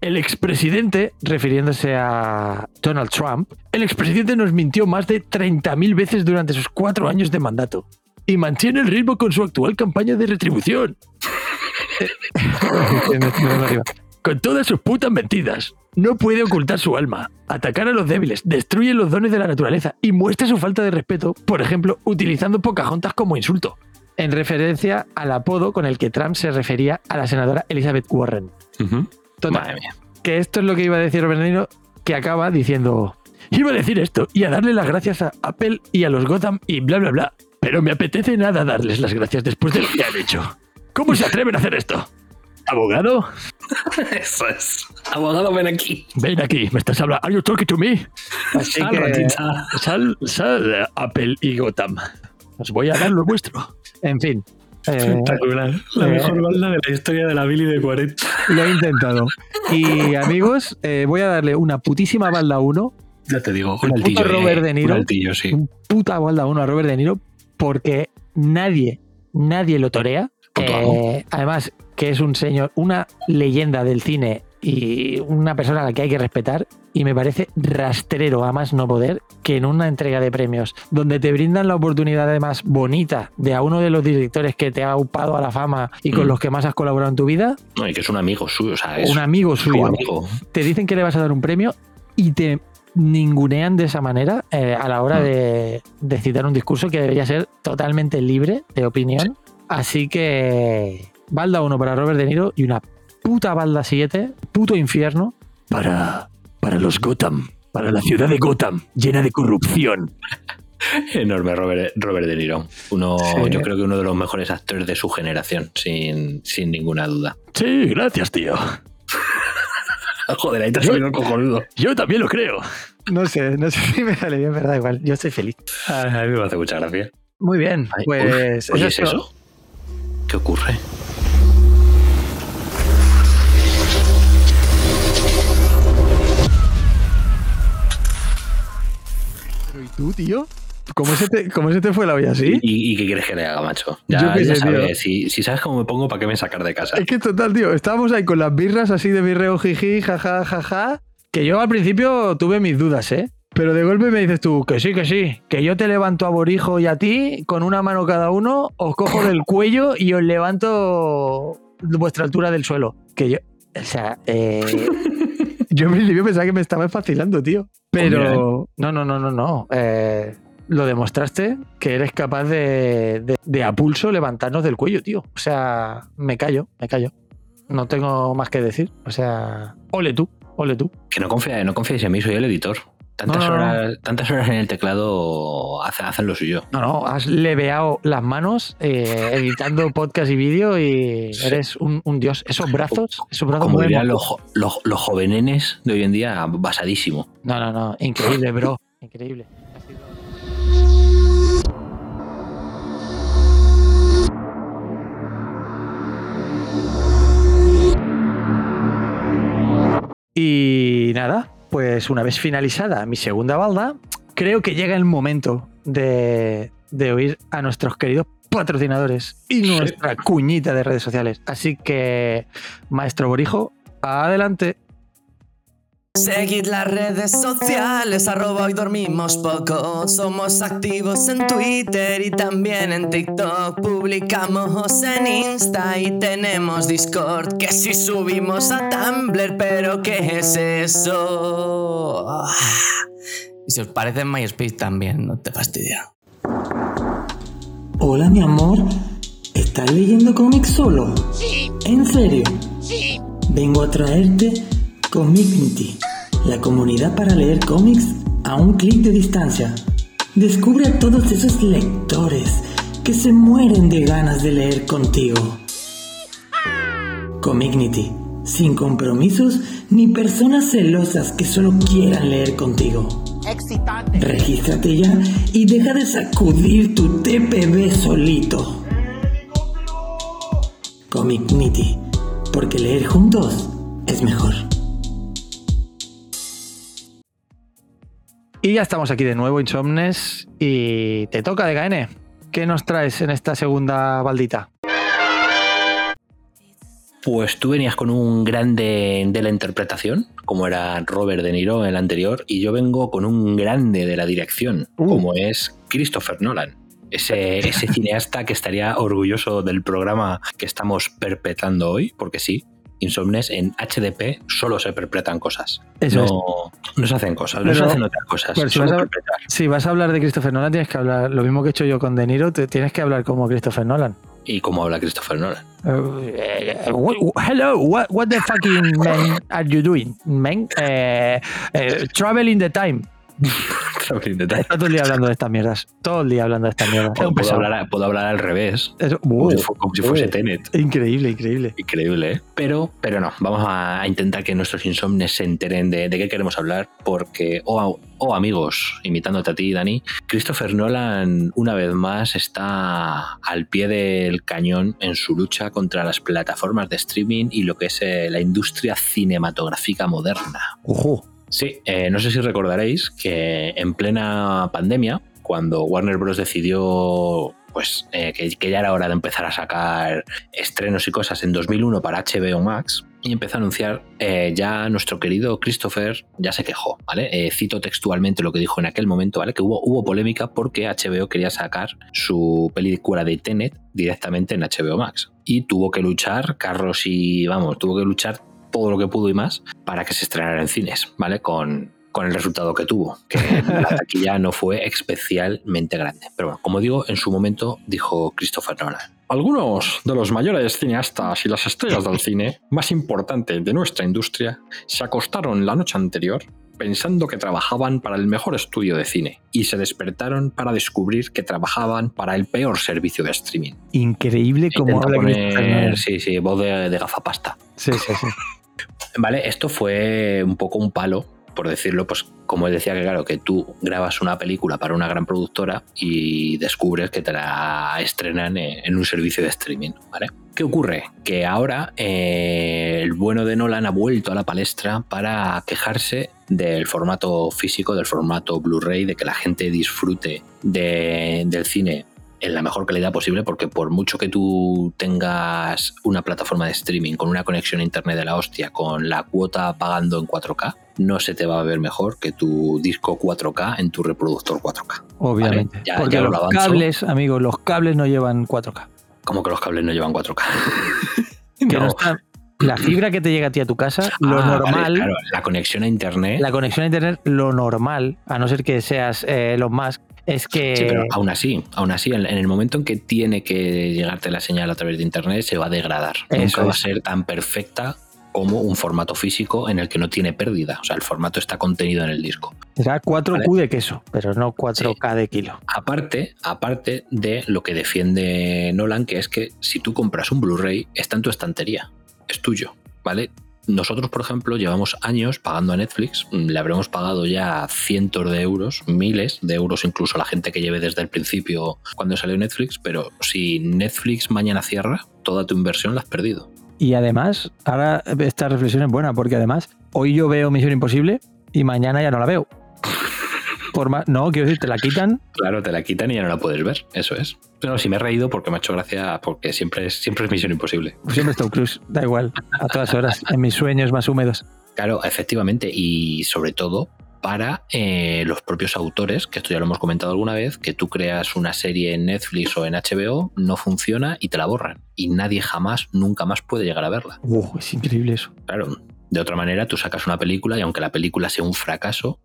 El expresidente, refiriéndose a Donald Trump, el expresidente nos mintió más de 30.000 veces durante sus cuatro años de mandato y mantiene el ritmo con su actual campaña de retribución. Con todas sus putas mentiras. No puede ocultar su alma, atacar a los débiles, destruye los dones de la naturaleza y muestra su falta de respeto, por ejemplo, utilizando Pocahontas como insulto, en referencia al apodo con el que Trump se refería a la senadora Elizabeth Warren. Total, Madre mía. que esto es lo que iba a decir Niro, que acaba diciendo, iba a decir esto y a darle las gracias a Apple y a los Gotham y bla, bla, bla, pero me apetece nada darles las gracias después de lo que han hecho. ¿Cómo se atreven a hacer esto? ¿Abogado? Eso es. Abogado, ven aquí. Ven aquí, me estás hablando. ¿Are you talking to me? Así Sal, que ratita. sal, sal, Apple y Gotham. Os voy a dar lo vuestro. En fin. Eh, Espectacular. La eh, mejor banda de la historia de la Billy de 40. lo he intentado. Y amigos, eh, voy a darle una putísima balda a uno. Ya te digo, un altillo. puto Robert eh, De Niro. Un altillo, sí. Un puta balda a uno a Robert De Niro porque nadie, nadie lo torea. Eh, además, que es un señor, una leyenda del cine y una persona a la que hay que respetar. Y me parece rastrero a más no poder que en una entrega de premios donde te brindan la oportunidad además bonita de a uno de los directores que te ha upado a la fama y con Mm. los que más has colaborado en tu vida, No, y que es un amigo suyo, o sea, es un amigo su suyo, amigo. te dicen que le vas a dar un premio y te ningunean de esa manera eh, a la hora Mm. de, de citar un discurso que debería ser totalmente libre de opinión. Así que balda uno para Robert De Niro y una puta balda 7, puto infierno para, para los Gotham, para la ciudad de Gotham, llena de corrupción. Enorme Robert, Robert De Niro. Uno, Sí. Yo creo que uno de los mejores actores de su generación, sin, sin ninguna duda. Sí, gracias, tío. Joder, ahí te ha salido el cojonudo. Yo también lo creo. No sé, no sé si me sale bien, verdad, igual. Yo estoy feliz. A mí me hace mucha gracia. Muy bien, Ay, pues... uf, Oye, ¿es eso? ¿Qué ocurre? ¿Y tú, tío? ¿Cómo se te, cómo se te fue la olla así? ¿Y, y qué quieres que le haga, macho? Yo Ya, qué ya sé, tío. si, si sabes cómo me pongo, ¿para qué me sacar de casa? Es que total, tío, estábamos ahí con las birras así de birreo jiji, jaja, jaja, que yo al principio tuve mis dudas, ¿eh? Pero de golpe me dices tú, que sí, que sí, que yo te levanto a Borijo y a ti, con una mano cada uno, os cojo del cuello y os levanto vuestra altura del suelo. Que yo, o sea, eh, yo en principio pensaba que me estabas vacilando, tío. Pero no, no, no, no, no. eh, lo demostraste que eres capaz de, de, de a pulso levantarnos del cuello, tío. O sea, me callo, me callo. No tengo más que decir. O sea, ole tú, ole tú. Que no, confía, no confíes en mí, soy el editor. Tantas, No, no, no. horas, tantas horas en el teclado hace- hacen lo suyo. No, no, has leveado las manos eh, editando podcast y vídeo y eres un, un dios. Esos brazos, esos brazos Como dirían los, los, los jovenenes de hoy en día, basadísimo. No, no, no, increíble, bro. Increíble. Y nada, pues una vez finalizada mi segunda balda, creo que llega el momento de, de oír a nuestros queridos patrocinadores y nuestra cuñita de redes sociales. Así que, maestro Borijo, adelante. Seguid las redes sociales, arroba hoy dormimos poco. Somos activos en Twitter y también en TikTok. Publicamos en Insta y tenemos Discord. Que si subimos a Tumblr, pero ¿qué es eso? Ah. Y si os parece en MySpace también, no te fastidia. Hola, mi amor. ¿Estás leyendo cómics solo? Sí. ¿En serio? Sí. Vengo a traerte Comicnity, la comunidad para leer cómics a un clic de distancia. Descubre a todos esos lectores que se mueren de ganas de leer contigo. Comicnity, sin compromisos ni personas celosas que solo quieran leer contigo. Excitante. Regístrate ya y deja de sacudir tu TPB solito. Comicnity, porque leer juntos es mejor. Y ya estamos aquí de nuevo, Insomnes, y te toca de KN. ¿Qué nos traes en esta segunda baldita? Pues tú venías con un grande de la interpretación, como era Robert De Niro en el anterior, y yo vengo con un grande de la dirección, Uh. como es Christopher Nolan. Ese, ese cineasta que estaría orgulloso del programa que estamos perpetrando hoy, porque sí, Insomnes en HDP solo se perpetran cosas. Eso no, no se hacen cosas, no se hacen otras cosas. si vas a- perpetrar. Si vas a hablar de Christopher Nolan, tienes que hablar lo mismo que he hecho yo con De Niro, te- tienes que hablar como Christopher Nolan. ¿Y cómo habla Christopher Nolan? Uh, what- hello, what, what the fucking man are you doing, man? Eh, eh, travel in the time. Todo el día hablando de estas mierdas. Todo el día hablando de estas mierdas. Puedo hablar, puedo hablar al revés, como, si, fu- como si fuese. Tenet. Increíble, increíble. Increíble, ¿eh? Pero, pero no, vamos a intentar que nuestros insomnes se enteren de, de qué queremos hablar, porque, oh, oh, amigos, imitándote a ti, Dani, Christopher Nolan una vez más está al pie del cañón en su lucha contra las plataformas de streaming y lo que es eh, la industria cinematográfica moderna. Ojo. Sí, eh, no sé si recordaréis que en plena pandemia, cuando Warner Bros. decidió pues, eh, que, ya era hora de empezar a sacar estrenos y cosas en 2001 para HBO Max, y empezó a anunciar, eh, ya nuestro querido Christopher ya se quejó, ¿vale? Eh, cito textualmente lo que dijo en aquel momento, ¿vale? Que hubo, hubo polémica porque HBO quería sacar su película de Tenet directamente en HBO Max. Y tuvo que luchar, Carlos y, vamos, tuvo que luchar todo lo que pudo y más para que se estrenara en cines, ¿vale? Con, con el resultado que tuvo, que la taquilla no fue especialmente grande. Pero bueno, como digo, en su momento dijo Christopher Nolan. Algunos de los mayores cineastas y las estrellas del cine más importantes de nuestra industria se acostaron la noche anterior pensando que trabajaban para el mejor estudio de cine y se despertaron para descubrir que trabajaban para el peor servicio de streaming. Increíble como habla poner- sí, sí, voz de, de gafapasta. Sí, sí, sí. Vale, esto fue un poco un palo, por decirlo, pues como decía que claro, que tú grabas una película para una gran productora y descubres que te la estrenan en en un servicio de streaming, ¿vale? ¿Qué ocurre? Que ahora eh, el bueno de Nolan ha vuelto a la palestra para quejarse del formato físico, del formato Blu-ray, de que la gente disfrute de- del cine en la mejor calidad posible, porque por mucho que tú tengas una plataforma de streaming con una conexión a internet de la hostia, con la cuota pagando en 4K, no se te va a ver mejor que tu disco 4K en tu reproductor 4K. Obviamente. Vale, ya- Porque ya los avanzo. cables, amigos, los cables no llevan 4K. Como que los cables no llevan 4K. Que no No. está- la fibra que te llega a ti a tu casa, lo Ah, vale, normal, claro, la conexión a internet. la conexión a internet, lo normal, a no ser que seas eh, Elon Musk, es que Sí, pero aún así, aún así, en, en el momento en que tiene que llegarte la señal a través de internet, se va a degradar. Eso Nunca va a ser tan perfecta como un formato físico en el que no tiene pérdida. O sea, el formato está contenido en el disco. será 4Q Vale. de queso, pero no 4K de kilo. Aparte, aparte de lo que defiende Nolan, que es que si tú compras un Blu-ray, está en tu estantería, es tuyo, ¿vale? Nosotros, por ejemplo, llevamos años pagando a Netflix, mm, le habremos pagado ya cientos de euros, miles de euros, incluso a la gente que lleve desde el principio cuando salió Netflix, pero si Netflix mañana cierra, toda tu inversión la has perdido. Y además, ahora esta reflexión es buena, porque además, hoy yo veo Misión Imposible y mañana ya no la veo. Por más, no, quiero decir, te la quitan. Claro, te la quitan y ya no la puedes ver, eso es. Pero sí me he reído porque me ha hecho gracia, porque siempre es, siempre es misión imposible. Pues siempre está Cruz, da igual, a todas horas, en mis sueños más húmedos. Claro, efectivamente, y sobre todo para eh, los propios autores, que esto ya lo hemos comentado alguna vez, que tú creas una serie en Netflix o en HBO, no funciona y te la borran. Y nadie jamás, nunca más puede llegar a verla. Uh, es increíble eso. Claro, de otra manera tú sacas una película y aunque la película sea un fracaso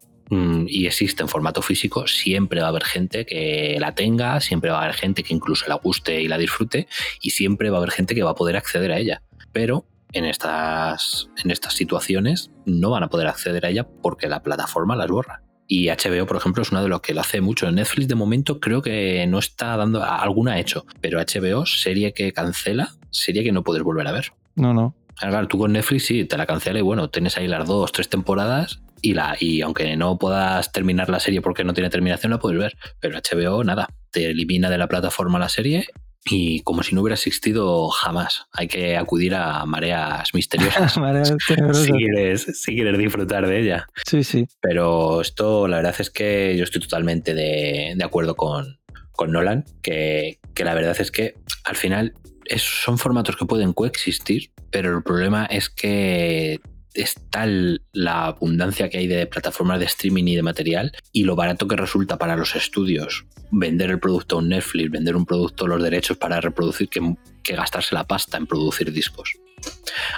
y existe en formato físico, siempre va a haber gente que la tenga, siempre va a haber gente que incluso la guste y la disfrute y siempre va a haber gente que va a poder acceder a ella. Pero en estas, en estas situaciones no van a poder acceder a ella porque la plataforma las borra. Y HBO, por ejemplo, es uno de los que lo hace mucho. Netflix, de momento, creo que no está dando. Alguna ha hecho. Pero HBO, serie que cancela, serie que no puedes volver a ver. No, no. Claro, tú con Netflix sí, te la cancela y bueno, tienes ahí las dos, tres temporadas y, la, y aunque no puedas terminar la serie porque no tiene terminación, la puedes ver. Pero HBO, nada, te elimina de la plataforma la serie y como si no hubiera existido jamás. Hay que acudir a mareas misteriosas Mareas si, quieres, si quieres disfrutar de ella. Sí, sí. Pero esto, la verdad es que yo estoy totalmente de, de acuerdo con, con Nolan, que, que la verdad es que al final es- son formatos que pueden coexistir, pero el problema es que es tal la abundancia que hay de plataformas de streaming y de material y lo barato que resulta para los estudios vender el producto a un Netflix, vender un producto, los derechos para reproducir, que, que gastarse la pasta en producir discos.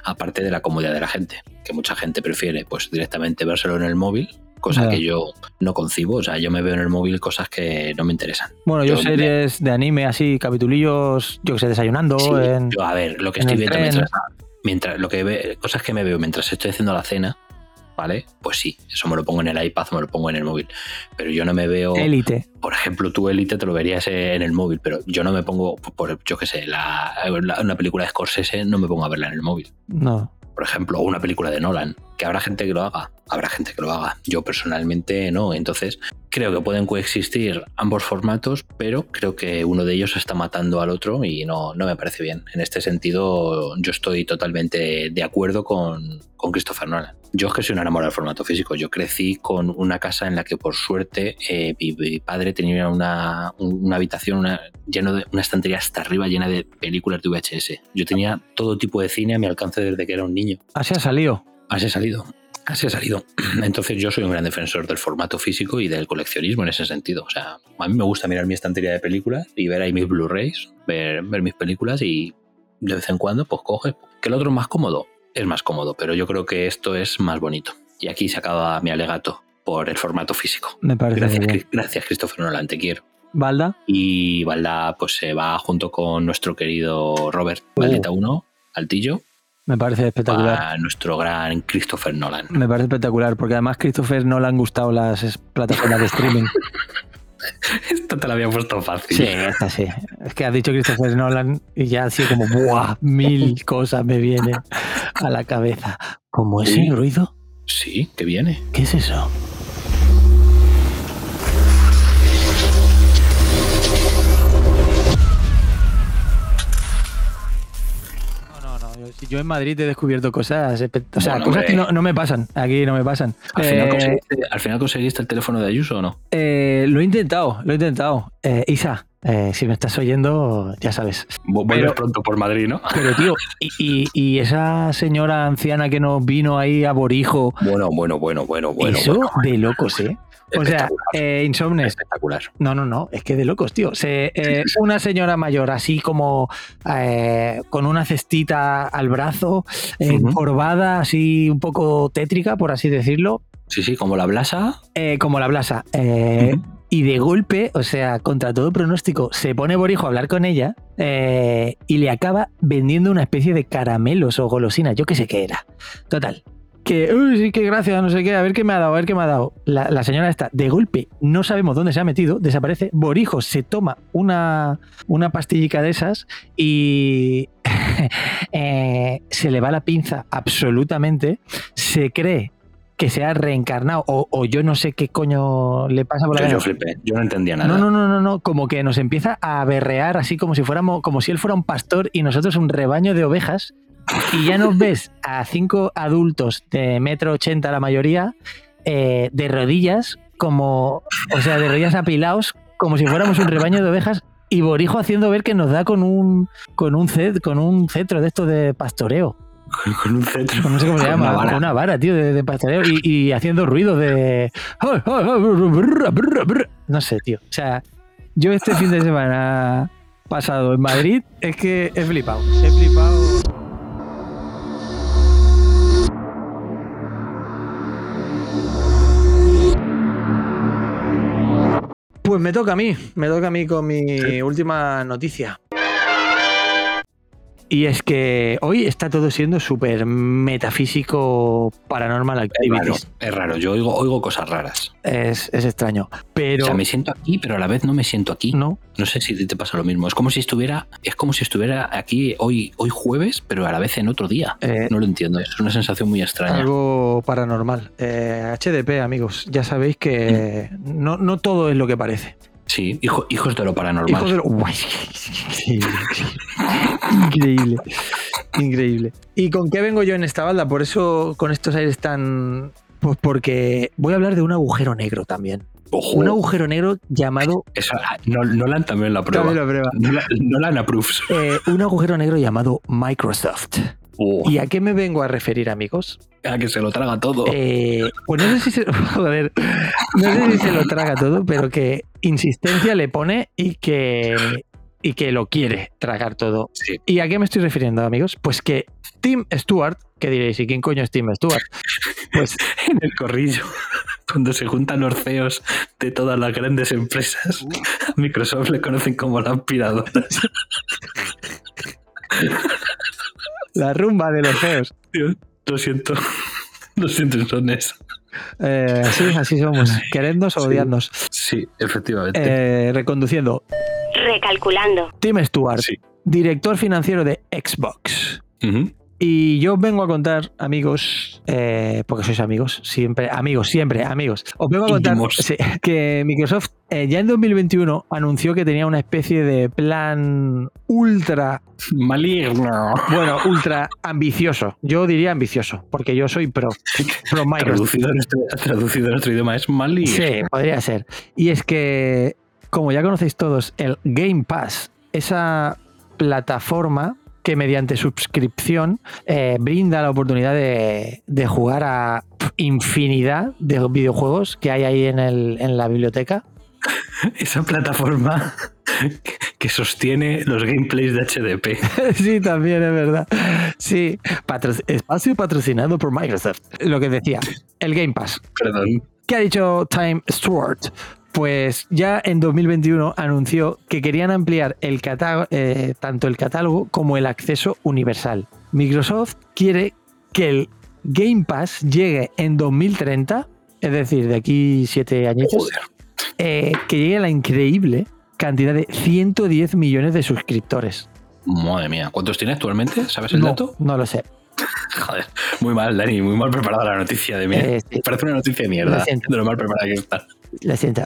Aparte de la comodidad de la gente, que mucha gente prefiere pues directamente vérselo en el móvil cosa que yo no concibo. O sea, yo me veo en el móvil cosas que no me interesan. Bueno, yo, Yo- series de anime así, capitulillos, yo que sé, desayunando. Sí, en- yo, a ver, lo que estoy viendo mientras, mientras lo que ve- cosas que me veo mientras estoy haciendo la cena, ¿vale? Pues sí, eso me lo pongo en el iPad, me lo pongo en el móvil. Pero yo no me veo. Élite. Por ejemplo, tu Élite te lo verías en el móvil, pero yo no me pongo, por, yo qué sé, la, la- una película de Scorsese no me pongo a verla en el móvil. No. Por ejemplo, o una película de Nolan, que habrá gente que lo haga, habrá gente que lo haga. Yo personalmente no. Entonces, creo que pueden coexistir ambos formatos, pero creo que uno de ellos está matando al otro y no, no me parece bien. En este sentido, yo estoy totalmente de acuerdo con, con Christopher Nolan. Yo es que soy un enamorado del formato físico. Yo crecí con una casa en la que, por suerte, eh, mi, mi padre tenía una, una habitación una, lleno de una estantería hasta arriba llena de películas de VHS. Yo tenía todo tipo de cine a mi alcance desde que era un niño. Así ha salido. Así ha salido. Así ha salido. Entonces yo soy un gran defensor del formato físico y del coleccionismo en ese sentido. O sea, a mí me gusta mirar mi estantería de películas y ver ahí mis Blu-rays, ver, ver mis películas y de vez en cuando pues coges. Que el otro es más cómodo, es más cómodo, pero yo creo que esto es más bonito. Y aquí se acaba mi alegato por el formato físico. Me parece Gracias, bien. Gracias Christopher Nolan, te quiero. Balda. Y Valda pues se va junto con nuestro querido Robert Uh. Valdeta 1, Altillo, Me parece espectacular. a nuestro gran Christopher Nolan. Me parece espectacular, porque además Christopher no le han gustado las plataformas de streaming. Esto te lo había puesto fácil. Sí, esta sí. Es que has dicho Christopher Nolan y ya ha sido como, ¡buah! Mil cosas me vienen a la cabeza. ¿Cómo ese Sí. ruido? Sí, que viene. ¿Qué es eso? Si yo en Madrid he descubierto cosas, o sea, Bueno, cosas hombre. que no, no me pasan. Aquí no me pasan. ¿Al final, Eh, conseguiste, al final conseguiste el teléfono de Ayuso o no? eh, lo he intentado, lo he intentado. Eh, Isa, eh, si me estás oyendo, ya sabes. Vu- Vuelves pronto por Madrid, ¿no? Pero tío, y, y- y esa señora anciana que nos vino ahí a Borijo, Bueno, bueno, bueno, bueno, bueno. eso bueno. de locos, ¿eh? O sea, eh, Insomnes, Espectacular. no, no, no, es que de locos, tío. Se, eh, una señora mayor así como eh, con una cestita al brazo, eh, encorvada, así un poco tétrica, por así decirlo, Sí, sí, como la blasa. eh, como la blasa. Y de golpe, o sea, contra todo pronóstico, se pone Borijo a hablar con ella y le acaba vendiendo una especie de caramelos o golosinas, yo qué sé qué era. Total. Que, uy, sí, qué gracia, no sé qué, a ver qué me ha dado, a ver qué me ha dado. La, la señora está, de golpe, no sabemos dónde se ha metido, desaparece. Borijo se toma una, una pastillica de esas y eh, se le va la pinza absolutamente. Se cree que se ha reencarnado o, o yo no sé qué coño le pasa por la Yo, flipé. Yo no entendía nada. No, no, no, no, no, como que nos empieza a berrear así como si fuéramos, como si él fuera un pastor y nosotros un rebaño de ovejas. Y ya nos ves a cinco adultos de metro ochenta la mayoría, eh, de rodillas, como, o sea, de rodillas apilados, como si fuéramos un rebaño de ovejas, y Borijo haciendo ver que nos da con un, con un, cet- con un cetro de estos de pastoreo. Con un cetro. No sé cómo se Con llama, una vara. con una vara, tío, de, de pastoreo y, y haciendo ruido de. No sé, tío. O sea, yo este fin de semana pasado en Madrid es que he flipado. He flipado. Pues me toca a mí, me toca a mí con mi última noticia. Y es que hoy está todo siendo súper metafísico paranormal Es raro, activities. es raro. Yo oigo, oigo cosas raras. Es, es extraño. Pero O sea, me siento aquí, pero a la vez no me siento aquí. no, No sé si te pasa lo mismo. Es como si estuviera, es como si estuviera aquí hoy, hoy jueves, pero a la vez en otro día. Eh, no lo entiendo. Es una sensación muy extraña. algo paranormal. Eh, HDP, amigos, ya sabéis que no, no todo es lo que parece. Sí, hijo- hijos de lo paranormal. Hijos de lo- Uy, increíble, increíble, increíble. ¿Y con qué vengo yo en esta balda? Por eso, con estos aires tan... Pues porque voy a hablar de un agujero negro también. Ojo. Un agujero negro llamado... No, Nolan también la prueba. También la prueba. Nolan, Nolan approves. eh, un agujero negro llamado Microsoft. Oh, ¿Y a qué me vengo a referir, amigos? A que se lo traga todo. Eh, pues no sé si se, joder, no sé si se lo traga todo, pero que insistencia le pone y que y que lo quiere tragar todo. Sí. ¿Y a qué me estoy refiriendo, amigos? Pues que Tim Stewart, que diréis, ¿y quién coño es Tim Stewart? Pues En el corrillo, cuando se juntan los CEOs de todas las grandes empresas, a Microsoft le conocen como la aspiradora. la rumba de los feos. Tío, Lo siento. Lo siento, sones. Eh, sí, así somos. Querernos o Sí. odiarnos. Sí, efectivamente. Eh, reconduciendo. Recalculando. Tim Stewart, Sí. director financiero de Xbox. Y yo os vengo a contar, amigos, eh, porque sois amigos, siempre, amigos, siempre, amigos. Os vengo a contar sí, que Microsoft eh, ya en 2021 anunció que tenía una especie de plan ultra, Maligno. bueno, ultra ambicioso. Yo diría ambicioso, porque yo soy pro, pro Microsoft. Traducido a, nuestro, traducido a nuestro idioma es maligno. Sí, podría ser. Y es que, como ya conocéis todos, el Game Pass, esa plataforma que mediante suscripción eh, brinda la oportunidad de, de jugar a infinidad de videojuegos que hay ahí en, el, en la biblioteca. Esa plataforma que- que sostiene los gameplays de HDP. sí, también es verdad. Sí, patro- espacio patrocinado por Microsoft. Lo que decía, el Game Pass. Perdón. ¿Qué ha dicho Time Stewart? Pues ya en 2021 anunció que querían ampliar el eh, tanto el catálogo como el acceso universal. Microsoft quiere que el Game Pass llegue en 2030, es decir, de aquí siete añitos, Joder. eh, que llegue a la increíble cantidad de 110 millones de suscriptores. Madre mía. ¿Cuántos tiene actualmente? ¿Sabes el no, dato? no lo sé. Joder. Muy mal, Dani. Muy mal preparada la noticia de mí. Eh, sí. Parece una noticia de mierda. De lo mal preparada que está. Lo siento.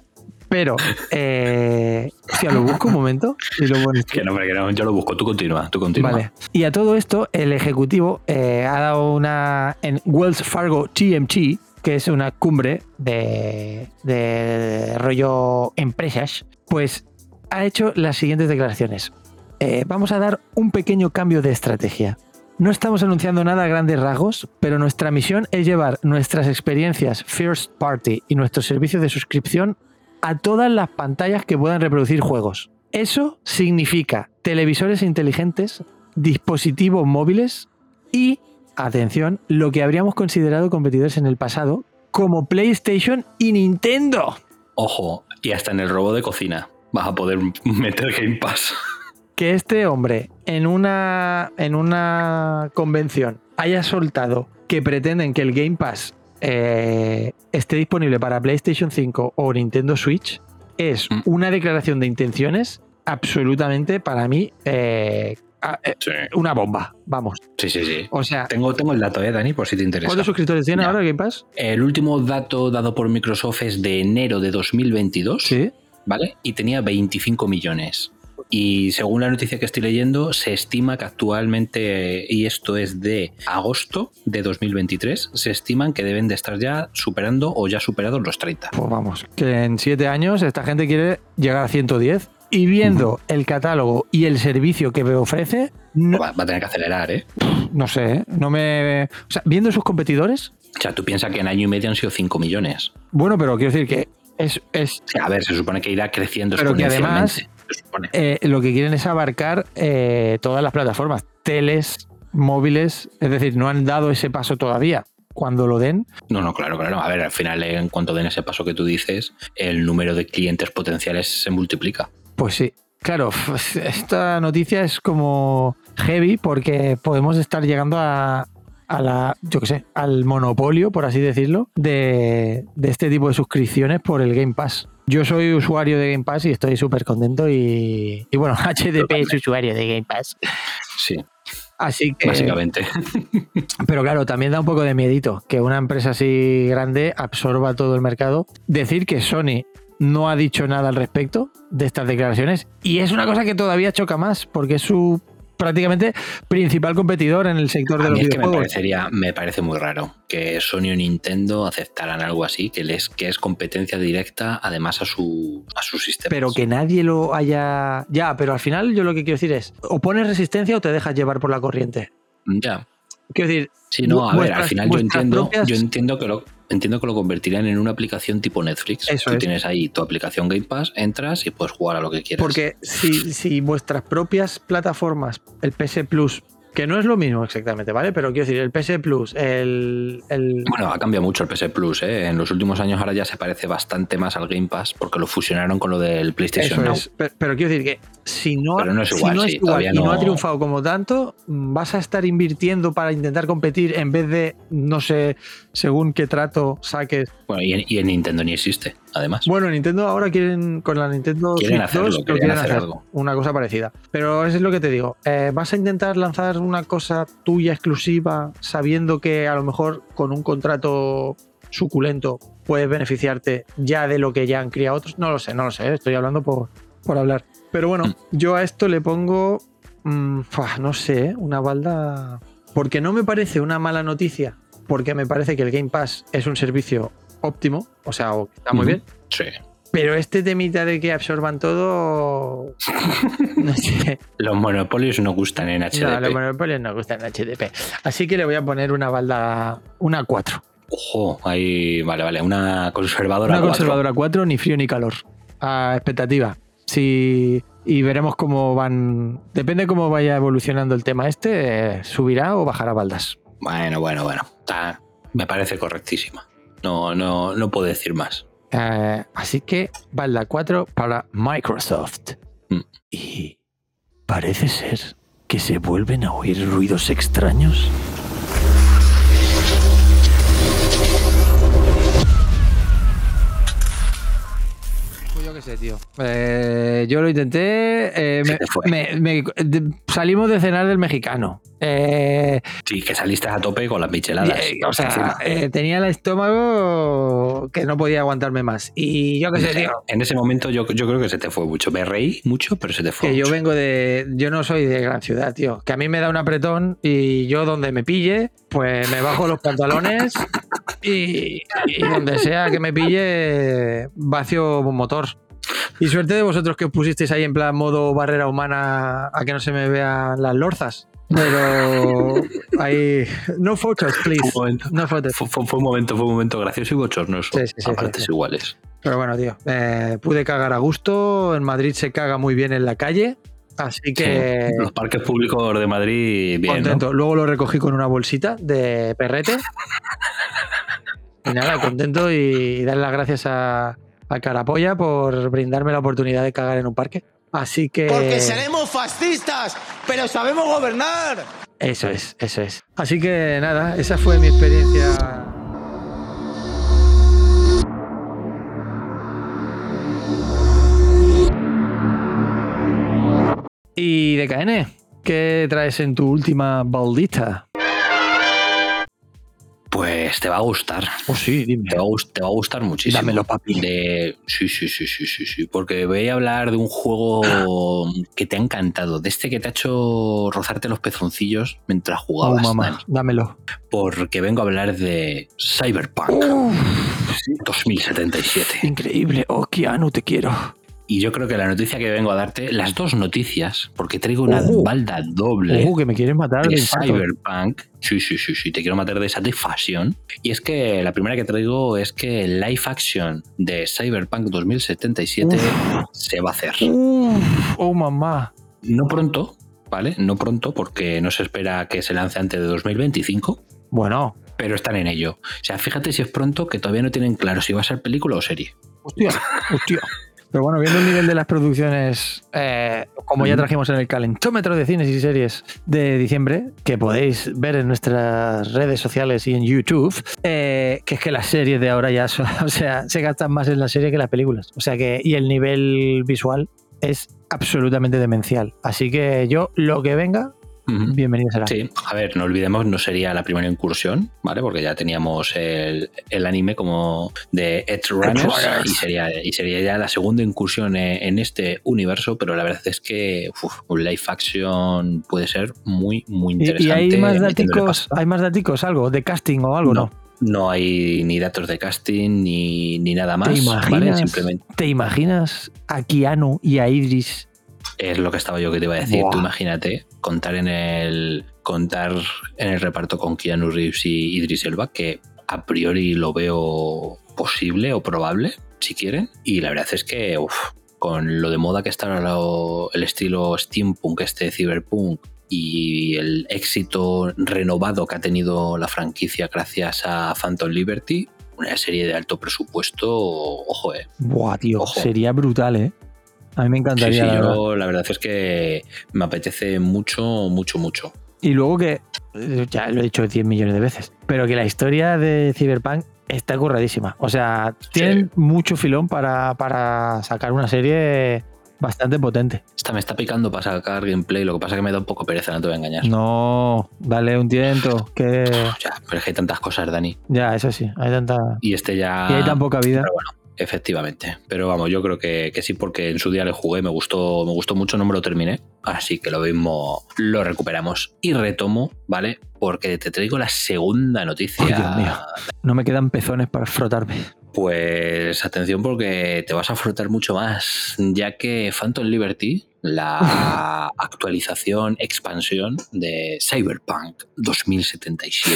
Pero, eh, hostia, lo busco un momento y lo pones. Que no, hombre, que no. Yo lo busco. Tú continúa. Tú continúa. Vale. Y a todo esto, el ejecutivo eh, ha dado una. En Wells Fargo TMT, que es una cumbre de, de rollo empresas, pues ha hecho las siguientes declaraciones. Eh, vamos a dar un pequeño cambio de estrategia. No estamos anunciando nada a grandes rasgos, pero nuestra misión es llevar nuestras experiencias first party y nuestros servicios de suscripción a todas las pantallas que puedan reproducir juegos. Eso significa televisores inteligentes, dispositivos móviles y, atención, lo que habríamos considerado competidores en el pasado, como PlayStation y Nintendo. Ojo. Y hasta en el robo de cocina vas a poder meter Game Pass. Que este hombre en una, en una convención haya soltado que pretenden que el Game Pass eh, esté disponible para PlayStation 5 o Nintendo Switch es Mm. una declaración de intenciones absolutamente para mí eh, a- eh, Sí. una bomba. Vamos. Sí, sí, sí. O sea, Tengo, tengo el dato, ¿eh, Dani? Por si te interesa. ¿cuántos suscriptores tiene ahora Game Pass? El último dato dado por Microsoft es de enero de 2022. Sí. ¿Vale? Y tenía 25 millones. Y según la noticia que estoy leyendo, se estima que actualmente, y esto es de agosto de 2023, se estiman que deben de estar ya superando o ya superados los 30. Pues vamos, que en siete años esta gente quiere llegar a 110 y viendo el catálogo y el servicio que me ofrece, no, Va, va a tener que acelerar, ¿eh? no sé, ¿eh? no me... O sea, viendo sus competidores, O sea, tú piensas que en año y medio han sido 5 millones. bueno, pero quiero decir que es, es O sea, a ver, se supone que irá creciendo Pero que además- exponencialmente. Se supone. eh, lo que quieren es abarcar eh, todas las plataformas, teles, móviles, es decir, no han dado ese paso todavía. Cuando lo den, No, no, claro, claro. A ver, al final, en cuanto den ese paso que tú dices, el número de clientes potenciales se multiplica. Pues sí. Claro, esta noticia es como heavy porque podemos estar llegando a, a la, yo qué sé, al monopolio, por así decirlo, de, de este tipo de suscripciones por el Game Pass. Yo soy usuario de Game Pass y estoy súper contento y, y bueno, HDP es usuario de Game Pass. Sí, Así que... básicamente. Pero claro, también da un poco de miedito que una empresa así grande absorba todo el mercado. Decir que Sony no ha dicho nada al respecto de estas declaraciones y es una cosa que todavía choca más porque es su prácticamente principal competidor en el sector de los mí es que me videojuegos. parecería, me parece muy raro que Sony o Nintendo aceptaran algo así, que les, que es competencia directa además a su, a su sistema. Pero que nadie lo haya... Ya, pero al final yo lo que quiero decir es, o pones resistencia o te dejas llevar por la corriente. Ya. quiero decir. Sí, no, a ver, al final yo entiendo, propias- yo entiendo que lo entiendo que lo convertirían en una aplicación tipo Netflix. Eso Tú es. tienes ahí tu aplicación Game Pass, entras y puedes jugar a lo que quieras. Porque si, si vuestras propias plataformas, el PS Plus, que no es lo mismo exactamente, ¿vale? Pero quiero decir, el PS Plus, el. el Bueno, ha cambiado mucho el PS Plus, ¿eh? En los últimos años ahora ya se parece bastante más al Game Pass porque lo fusionaron con lo del PlayStation eso Now. es. Pero, pero quiero decir que si no, no es si igual, no sí, igual todavía y no no- ha triunfado como tanto, vas a estar invirtiendo para intentar competir en vez de, no sé, según qué trato saques. Bueno, y en, y en Nintendo ni existe, además. Bueno, Nintendo ahora quieren, con la Nintendo Quieren Switch hacerlo, 2, lo quieren quieren hacer hacer algo. una cosa parecida. Pero eso es lo que te digo. eh, vas a intentar lanzar una cosa tuya exclusiva sabiendo que a lo mejor con un contrato suculento puedes beneficiarte ya de lo que ya han criado otros. No lo sé, no lo sé. eh, Estoy hablando por, por hablar. Pero bueno, Mm. yo a esto le pongo, mm, no sé, eh, una balda... Porque no me parece una mala noticia, porque me parece que el Game Pass es un servicio óptimo, o sea, o que está muy bien. Sí. Pero este temita de que absorban todo. No sé. Los monopolios no gustan en HDP. No, los monopolios no gustan en HDP. Así que le voy a poner una balda. Una 4. Ojo, ahí, vale, vale, una conservadora. Una cuatro. conservadora 4, ni frío ni calor. A expectativa. Si. Y veremos cómo van. Depende cómo vaya evolucionando el tema este, eh, subirá o bajará baldas. Bueno, bueno, bueno. Está- me parece correctísima. No, no, no puedo decir más. Eh, así que balda 4 para Microsoft. Mm. Y parece ser que se vuelven a oír ruidos extraños. Yo qué sé, tío. Eh, yo lo intenté. eh, Se me- te fue. me- me- de- salimos de cenar del mexicano. Eh, Sí, que saliste a tope con las micheladas. o sea, eh, tenía el estómago que no podía aguantarme más. Y yo qué sé, tío. En ese momento yo, yo creo que se te fue mucho. Me reí mucho, pero se te fue Que yo mucho. vengo de. Yo no soy de gran ciudad, tío. Que a mí me da un apretón y yo donde me pille, pues me bajo los pantalones y, y donde sea que me pille, vacío un motor. Y suerte de vosotros que os pusisteis ahí en plan modo barrera humana a que no se me vean las lorzas. Pero ahí. No fotos, please. Fue un No fotos. fue, fue- fue un momento, fue un momento gracioso y bochornoso. Sí, sí, sí, a partes iguales. Pero bueno, tío, eh, pude cagar a gusto. En Madrid se caga muy bien en la calle. Así que. Los parques públicos de Madrid, bien. ¿no? contento. Luego lo recogí con una bolsita de perrete. y nada, contento y dar las gracias a, a Carapolla por brindarme la oportunidad de cagar en un parque. Así que. Porque seremos fascistas, pero sabemos gobernar. Eso es, eso es. Así que nada, esa fue mi experiencia. Y DKN, ¿qué traes en tu última baldita? Pues te va a gustar. Oh, sí, dime. Te va a, gust- te va a gustar muchísimo. Dámelo, papi. De... Sí, sí, sí, sí, sí, sí. Porque voy a hablar de un juego que te ha encantado. De este que te ha hecho rozarte los pezoncillos mientras Oh, jugabas. mamá, Dani. dámelo. Porque vengo a hablar de Cyberpunk 2077. Increíble. Oh, Keanu, te quiero. Y yo creo que la noticia que vengo a darte, las dos noticias, porque traigo una Ojo. balda doble Ojo, que me quieres matar de. Cyberpunk. Sí, sí, sí, sí, te quiero matar de satisfacción. Y es que la primera que traigo es que el live action de Cyberpunk 2077 se va a hacer. Oh, mamá. No pronto, ¿vale? No pronto, porque no se espera que se lance antes de 2025. Bueno, Pero están en ello. O sea, fíjate si es pronto que todavía no tienen claro si va a ser película o serie. hostia, hostia. Pero bueno, viendo el nivel de las producciones, eh, como ya trajimos en el calentómetro de cines y series de diciembre, que podéis ver en nuestras redes sociales y en YouTube, eh, que es que las series de ahora ya son, o sea, se gastan más en las series que en las películas. O sea que, y el nivel visual es absolutamente demencial. Así que yo, lo que venga, Ujú. bienvenido será. Sí, a ver, no olvidemos, no sería la primera incursión, ¿vale? Porque ya teníamos el, el anime como de Edge Runners Runners. y sería, y sería ya la segunda incursión en, en este universo, pero la verdad es que uf, un live action puede ser muy, muy interesante. y hay más daticos, hay más daticos, algo, de casting o algo, ¿no? No hay ni datos de casting ni, ni nada más, ¿Te ¿vale? imaginas, Simplemente ¿Te imaginas a Keanu y a Idris Es lo que estaba yo que te iba a decir. Buah. Tú imagínate contar en el contar en el reparto con Keanu Reeves y Idris Elba, que a priori lo veo posible o probable, si quieren. Y la verdad es que uf, con lo de moda que está ahora lo- el estilo steampunk, este cyberpunk y el éxito renovado que ha tenido la franquicia gracias a Phantom Liberty, una serie de alto presupuesto, ojo, eh. Buah, tío, Ojo. sería brutal, ¿eh? A mí me Sí, encantaría. sí, la verdad. yo la verdad es que me apetece mucho, mucho, mucho. Y luego que, ya lo he dicho 10 millones de veces, pero que la historia de Cyberpunk está curradísima. O sea, tienen mucho filón para, para sacar una serie bastante potente. Esta me está picando para sacar gameplay, lo que pasa es que me da un poco pereza, no te voy a engañar. No, dale un tiento, que Ya, pero es que hay tantas cosas, Dani. ya, eso sí, hay tanta... Y este ya... Y hay tan poca vida. Pero bueno, efectivamente. Pero vamos, yo creo que, que sí, porque en su día le jugué, me gustó, me gustó mucho, no me lo terminé. Así que lo mismo lo recuperamos. Y retomo, ¿vale? Porque te traigo la segunda noticia. Dios mío. No me quedan pezones para frotarme. Pues atención porque te vas a frotar mucho más, ya que Phantom Liberty, la actualización, expansión de Cyberpunk 2077,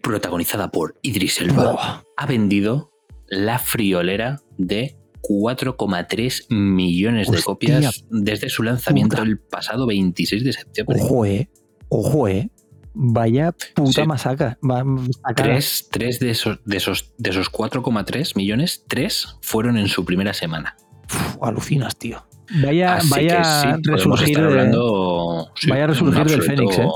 protagonizada por Idris Elba, ha vendido la friolera de 4,3 millones de copias desde su lanzamiento puta. el pasado 26 de septiembre. Ojo, eh. Ojo, eh. Vaya puta Sí. masaca. Va- masacada. Tres, tres de esos, de esos, de esos 4,3 millones, tres fueron en su primera semana. Uf, alucinas, tío. Vaya, Así vaya que sí, podemos resurgir estar de- hablando, sí, vaya resurgir del Fénix, ¿eh?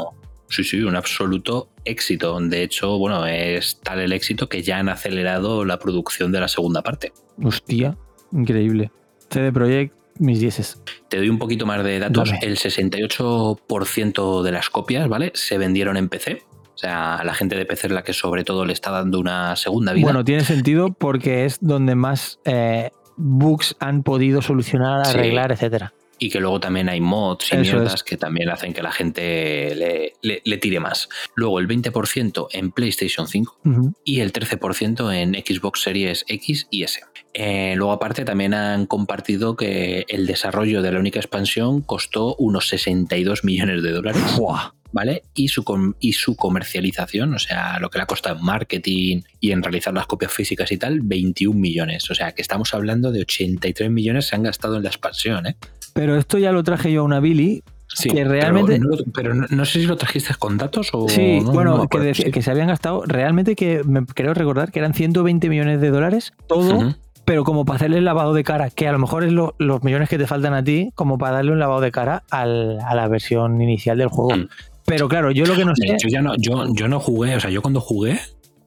Sí, sí, un absoluto éxito. De hecho, bueno, es tal el éxito que ya han acelerado la producción de la segunda parte. Hostia, increíble. CD Projekt, mis dieces. Te doy un poquito más de datos. Dame. El 68% de las copias, ¿vale? Se vendieron en PC. O sea, la gente de PC es la que sobre todo le está dando una segunda vida. Bueno, tiene sentido porque es donde más eh, bugs han podido solucionar, Sí. arreglar, etcétera. Y que luego también hay mods y Eso mierdas es. que también hacen que la gente le, le- le tire más. Luego el 20% en PlayStation 5 Ujú. y el 13% en Xbox Series X y S. Eh, luego aparte también han compartido que el desarrollo de la única expansión costó unos 62 millones de dólares. Buah. ¿Vale? Y su, y su comercialización, o sea, lo que le ha costado en marketing y en realizar las copias físicas y tal, 21 millones. O sea, que estamos hablando de 83 millones se han gastado en la expansión, ¿eh? Pero esto ya lo traje yo a una Billy. Sí, que pero realmente. no- Pero, no, no sé si lo trajiste con datos o. Sí, no, bueno, que, sí. se habían gastado realmente que me creo recordar que eran 120 millones de dólares todo, pero como para hacerle el lavado de cara, que a lo mejor es lo- los millones que te faltan a ti, como para darle un lavado de cara al- a la versión inicial del juego. Mm. Pero claro, yo lo que no sé. Yo ya no, yo, yo no jugué, o sea, yo cuando jugué,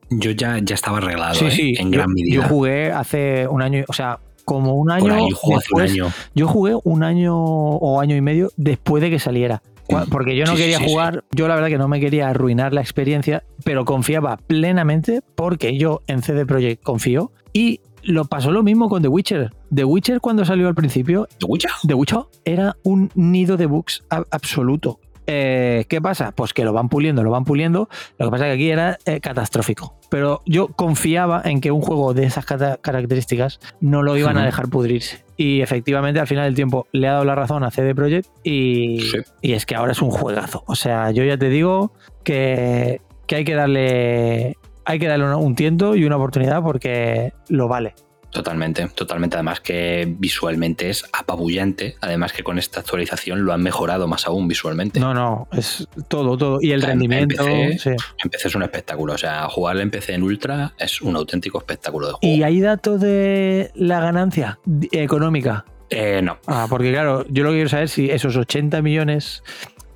yo ya, ya estaba arreglado, Sí, ¿eh? sí, en yo, gran medida. yo jugué hace un año, o sea, como un año. Ahí un después- año. Yo jugué un año o año y medio después de que saliera. Cua- Porque yo no Mm. Sí, quería sí, sí. jugar, yo la verdad que no me quería arruinar la experiencia, pero confiaba plenamente porque yo en CD Projekt confío y lo pasó lo mismo con The Witcher. The Witcher cuando salió al principio, ¿The Witcher? The Witcher era un nido de bugs absoluto. Eh, ¿Qué pasa? Pues que lo van puliendo, lo van puliendo. Lo que pasa es que aquí era eh, catastrófico. Pero yo confiaba en que un juego de esas características no lo iban a dejar pudrirse. Y efectivamente, al final del tiempo, le ha dado la razón a CD Projekt y, y es que ahora es un juegazo. O sea, yo ya te digo que, que hay que darle. Hay que darle un- un tiento y una oportunidad porque lo vale. Totalmente, totalmente. Además que visualmente es apabullante. Además que con esta actualización lo han mejorado más aún visualmente. No, no, es todo, todo. Y el en- rendimiento. En PC, sí. en PC es un espectáculo. O sea, jugar en PC en Ultra es un auténtico espectáculo de juego. ¿Y hay datos de la ganancia económica? Eh, no. Ah, porque claro, yo lo que quiero saber es si esos 80 millones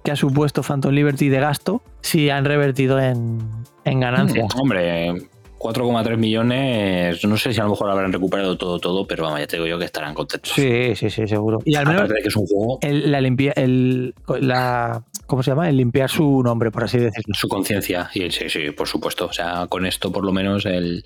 que ha supuesto Phantom Liberty de gasto, si han revertido en, en ganancia. Mm, hombre, 4,3 millones, no sé si a lo mejor habrán recuperado todo, todo, pero vamos, ya te digo yo que estarán contentos. Sí, sí, sí, seguro. Y al menos Aparte de que es un juego, el, la limpia, el, la, ¿cómo se llama? El limpiar su nombre, por así decirlo. su conciencia, y sí, sí, por supuesto. O sea, con esto por lo menos el,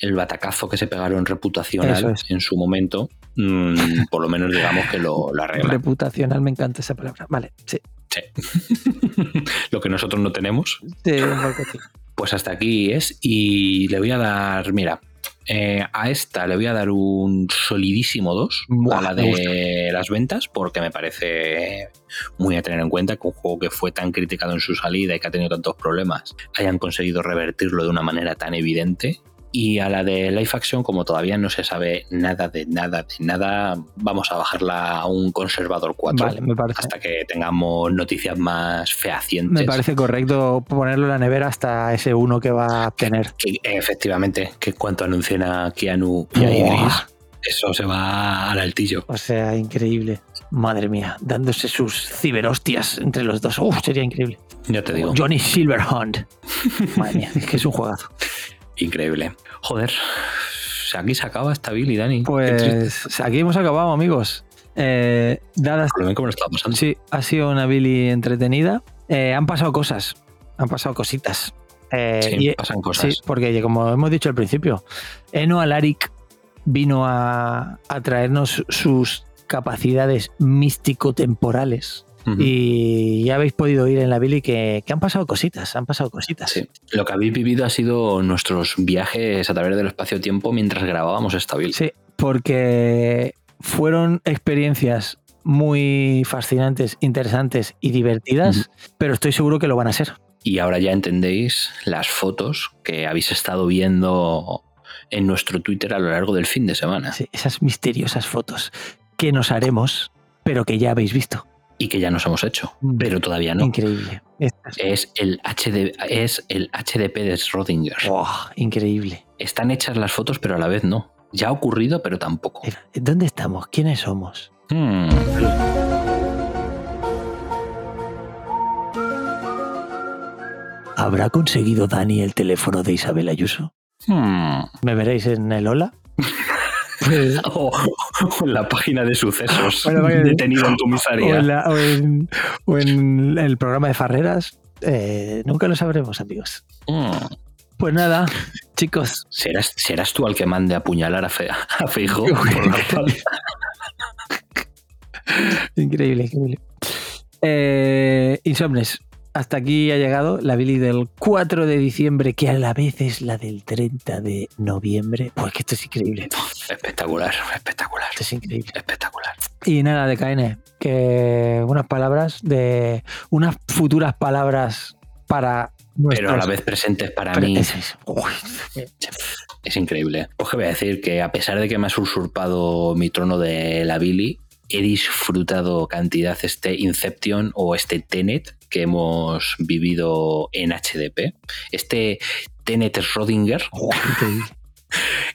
el batacazo que se pegaron reputacional es. en su momento, mm, por lo menos digamos que lo, lo arregla. Reputacional, me encanta esa palabra. Vale, sí. lo que nosotros no tenemos. Sí, un poco sí. Pues hasta aquí es. Y le voy a dar, mira, Eh, a esta le voy a dar un solidísimo 2 a la de las ventas, porque me parece muy a tener en cuenta que un juego que fue tan criticado en su salida y que ha tenido tantos problemas hayan conseguido revertirlo de una manera tan evidente y a la de Life Action, como todavía no se sabe nada de nada de nada, vamos a bajarla a un conservador 4 Vale, me parece. hasta que tengamos noticias más fehacientes. Me parece correcto ponerlo en la nevera hasta ese uno que va a tener. Que, efectivamente, que cuanto anuncien a Keanu y a Idris, eso se va al altillo. O sea, increíble. Madre mía, dándose sus ciberhostias entre los dos. Uf, sería increíble. Ya te digo. Johnny Silverhand. Madre mía, es que es un juegazo. Increíble. Joder, aquí se acaba esta Billy, Dani. Pues aquí hemos acabado, amigos. Eh, dadas, cómo está pasando. Sí, ha sido una Billy entretenida. Eh, han pasado cosas, han pasado cositas. Eh, Sí, y- pasan cosas. Sí, porque como hemos dicho al principio, Eno Alaric vino a, a traernos sus capacidades místico-temporales. Y ya habéis podido oír en la Billy que, que han pasado cositas, han pasado cositas. Sí. Lo que habéis vivido ha sido nuestros viajes a través del espacio-tiempo mientras grabábamos esta Billy. Sí, porque fueron experiencias muy fascinantes, interesantes y divertidas, pero estoy seguro que lo van a ser. Y ahora ya entendéis las fotos que habéis estado viendo en nuestro Twitter a lo largo del fin de semana. Sí, esas misteriosas fotos que nos haremos, pero que ya habéis visto. Y que ya nos hemos hecho, pero todavía no. Increíble. Es el, HD, es el HDP de Schrödinger. Oh, increíble. Están hechas las fotos, pero a la vez no. Ya ha ocurrido, pero tampoco. ¿Dónde estamos? ¿Quiénes somos? Hmm. ¿Habrá conseguido Dani el teléfono de Isabel Ayuso? Hmm. ¿Me veréis en el Hola? O, o en la página de sucesos. Bueno, detenido en o, comisaría. en la- o en, o en el programa de Farreras. Eh, nunca lo sabremos, amigos. Hmm. Pues nada, chicos. ¿Serás, serás tú el que mande a apuñalar a, Fe, a Feijóo por la? Increíble, increíble. Eh, Insomnes, hasta aquí ha llegado la Billy del 4 de diciembre, que a la vez es la del 30 de noviembre. Pues que esto es increíble. Espectacular, espectacular. Esto es increíble. Espectacular. Y nada, de KN, que unas palabras de. unas futuras palabras para. Pero a la vez presentes para Pero mí. es- Es increíble. Os que voy a decir que a pesar de que me has usurpado mi trono de la Billy, he disfrutado cantidad este Inception o este Tenet que hemos vivido en HDP. Este Tenet Schrödinger.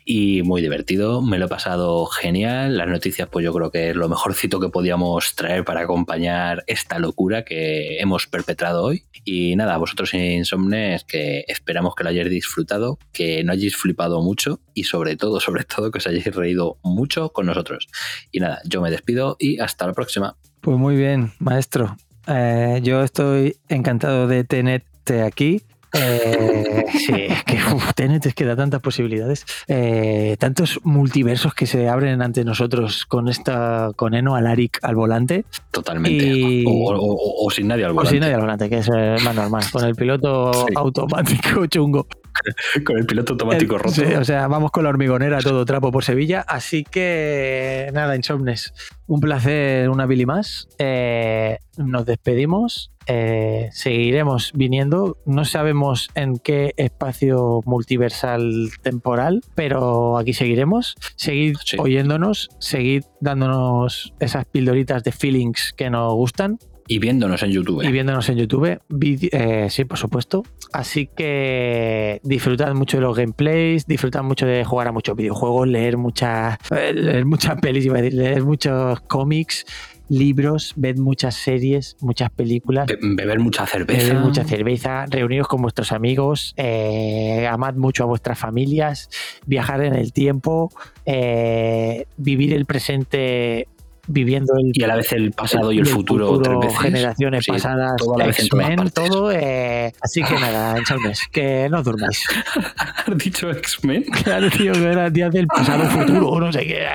Y muy divertido, me lo he pasado genial. Las noticias, pues yo creo que es lo mejorcito que podíamos traer para acompañar esta locura que hemos perpetrado hoy. Y nada, vosotros insomnes, que esperamos que lo hayáis disfrutado, que no hayáis flipado mucho y sobre todo, sobre todo, que os hayáis reído mucho con nosotros. Y nada, yo me despido y hasta la próxima. Pues muy bien, maestro. Eh, yo estoy encantado de tenerte aquí. Eh, sí, es que uf, Tenet es que da tantas posibilidades. Eh, tantos multiversos que se abren ante nosotros con esta con Eno Alaric al volante. Totalmente. Y- O, o- o- o sin nadie al O volante. sin nadie al volante, que es eh, más normal. Con el piloto Sí. automático chungo. Con el piloto automático El- roto. sí, o sea, vamos con la hormigonera todo trapo por Sevilla. Así que nada, Insomnes. Un placer, una Billy más. Eh, nos despedimos. Eh, seguiremos viniendo. No sabemos en qué espacio multiversal temporal, pero aquí seguiremos. Seguid oyéndonos, seguid dándonos esas pildoritas de feelings que nos gustan. Y viéndonos en YouTube. Y viéndonos en YouTube. Eh, sí, por supuesto. Así que disfrutad mucho de los gameplays, disfrutad mucho de jugar a muchos videojuegos, leer muchas, eh, leer muchas pelis, iba a decir, leer muchos cómics, libros, ved muchas series, muchas películas. Be- beber mucha cerveza. Beber mucha cerveza, reuniros con vuestros amigos, eh, amad mucho a vuestras familias, viajar en el tiempo, eh, vivir el presente viviendo el Y a la vez el pasado y el futuro, tres veces. generaciones Sí, pasadas, todo a la vez en todo. eh, así que nada, Insomnes, que no durmáis. ¿Has dicho X-Men? Claro, tío, que era días del pasado futuro, no sé qué.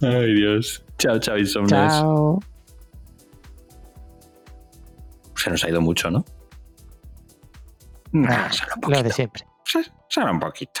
Ay, Dios. Chao, chao, Insomnes. Chao. Se nos ha ido mucho, ¿no? Nah, lo de siempre. Será un poquito.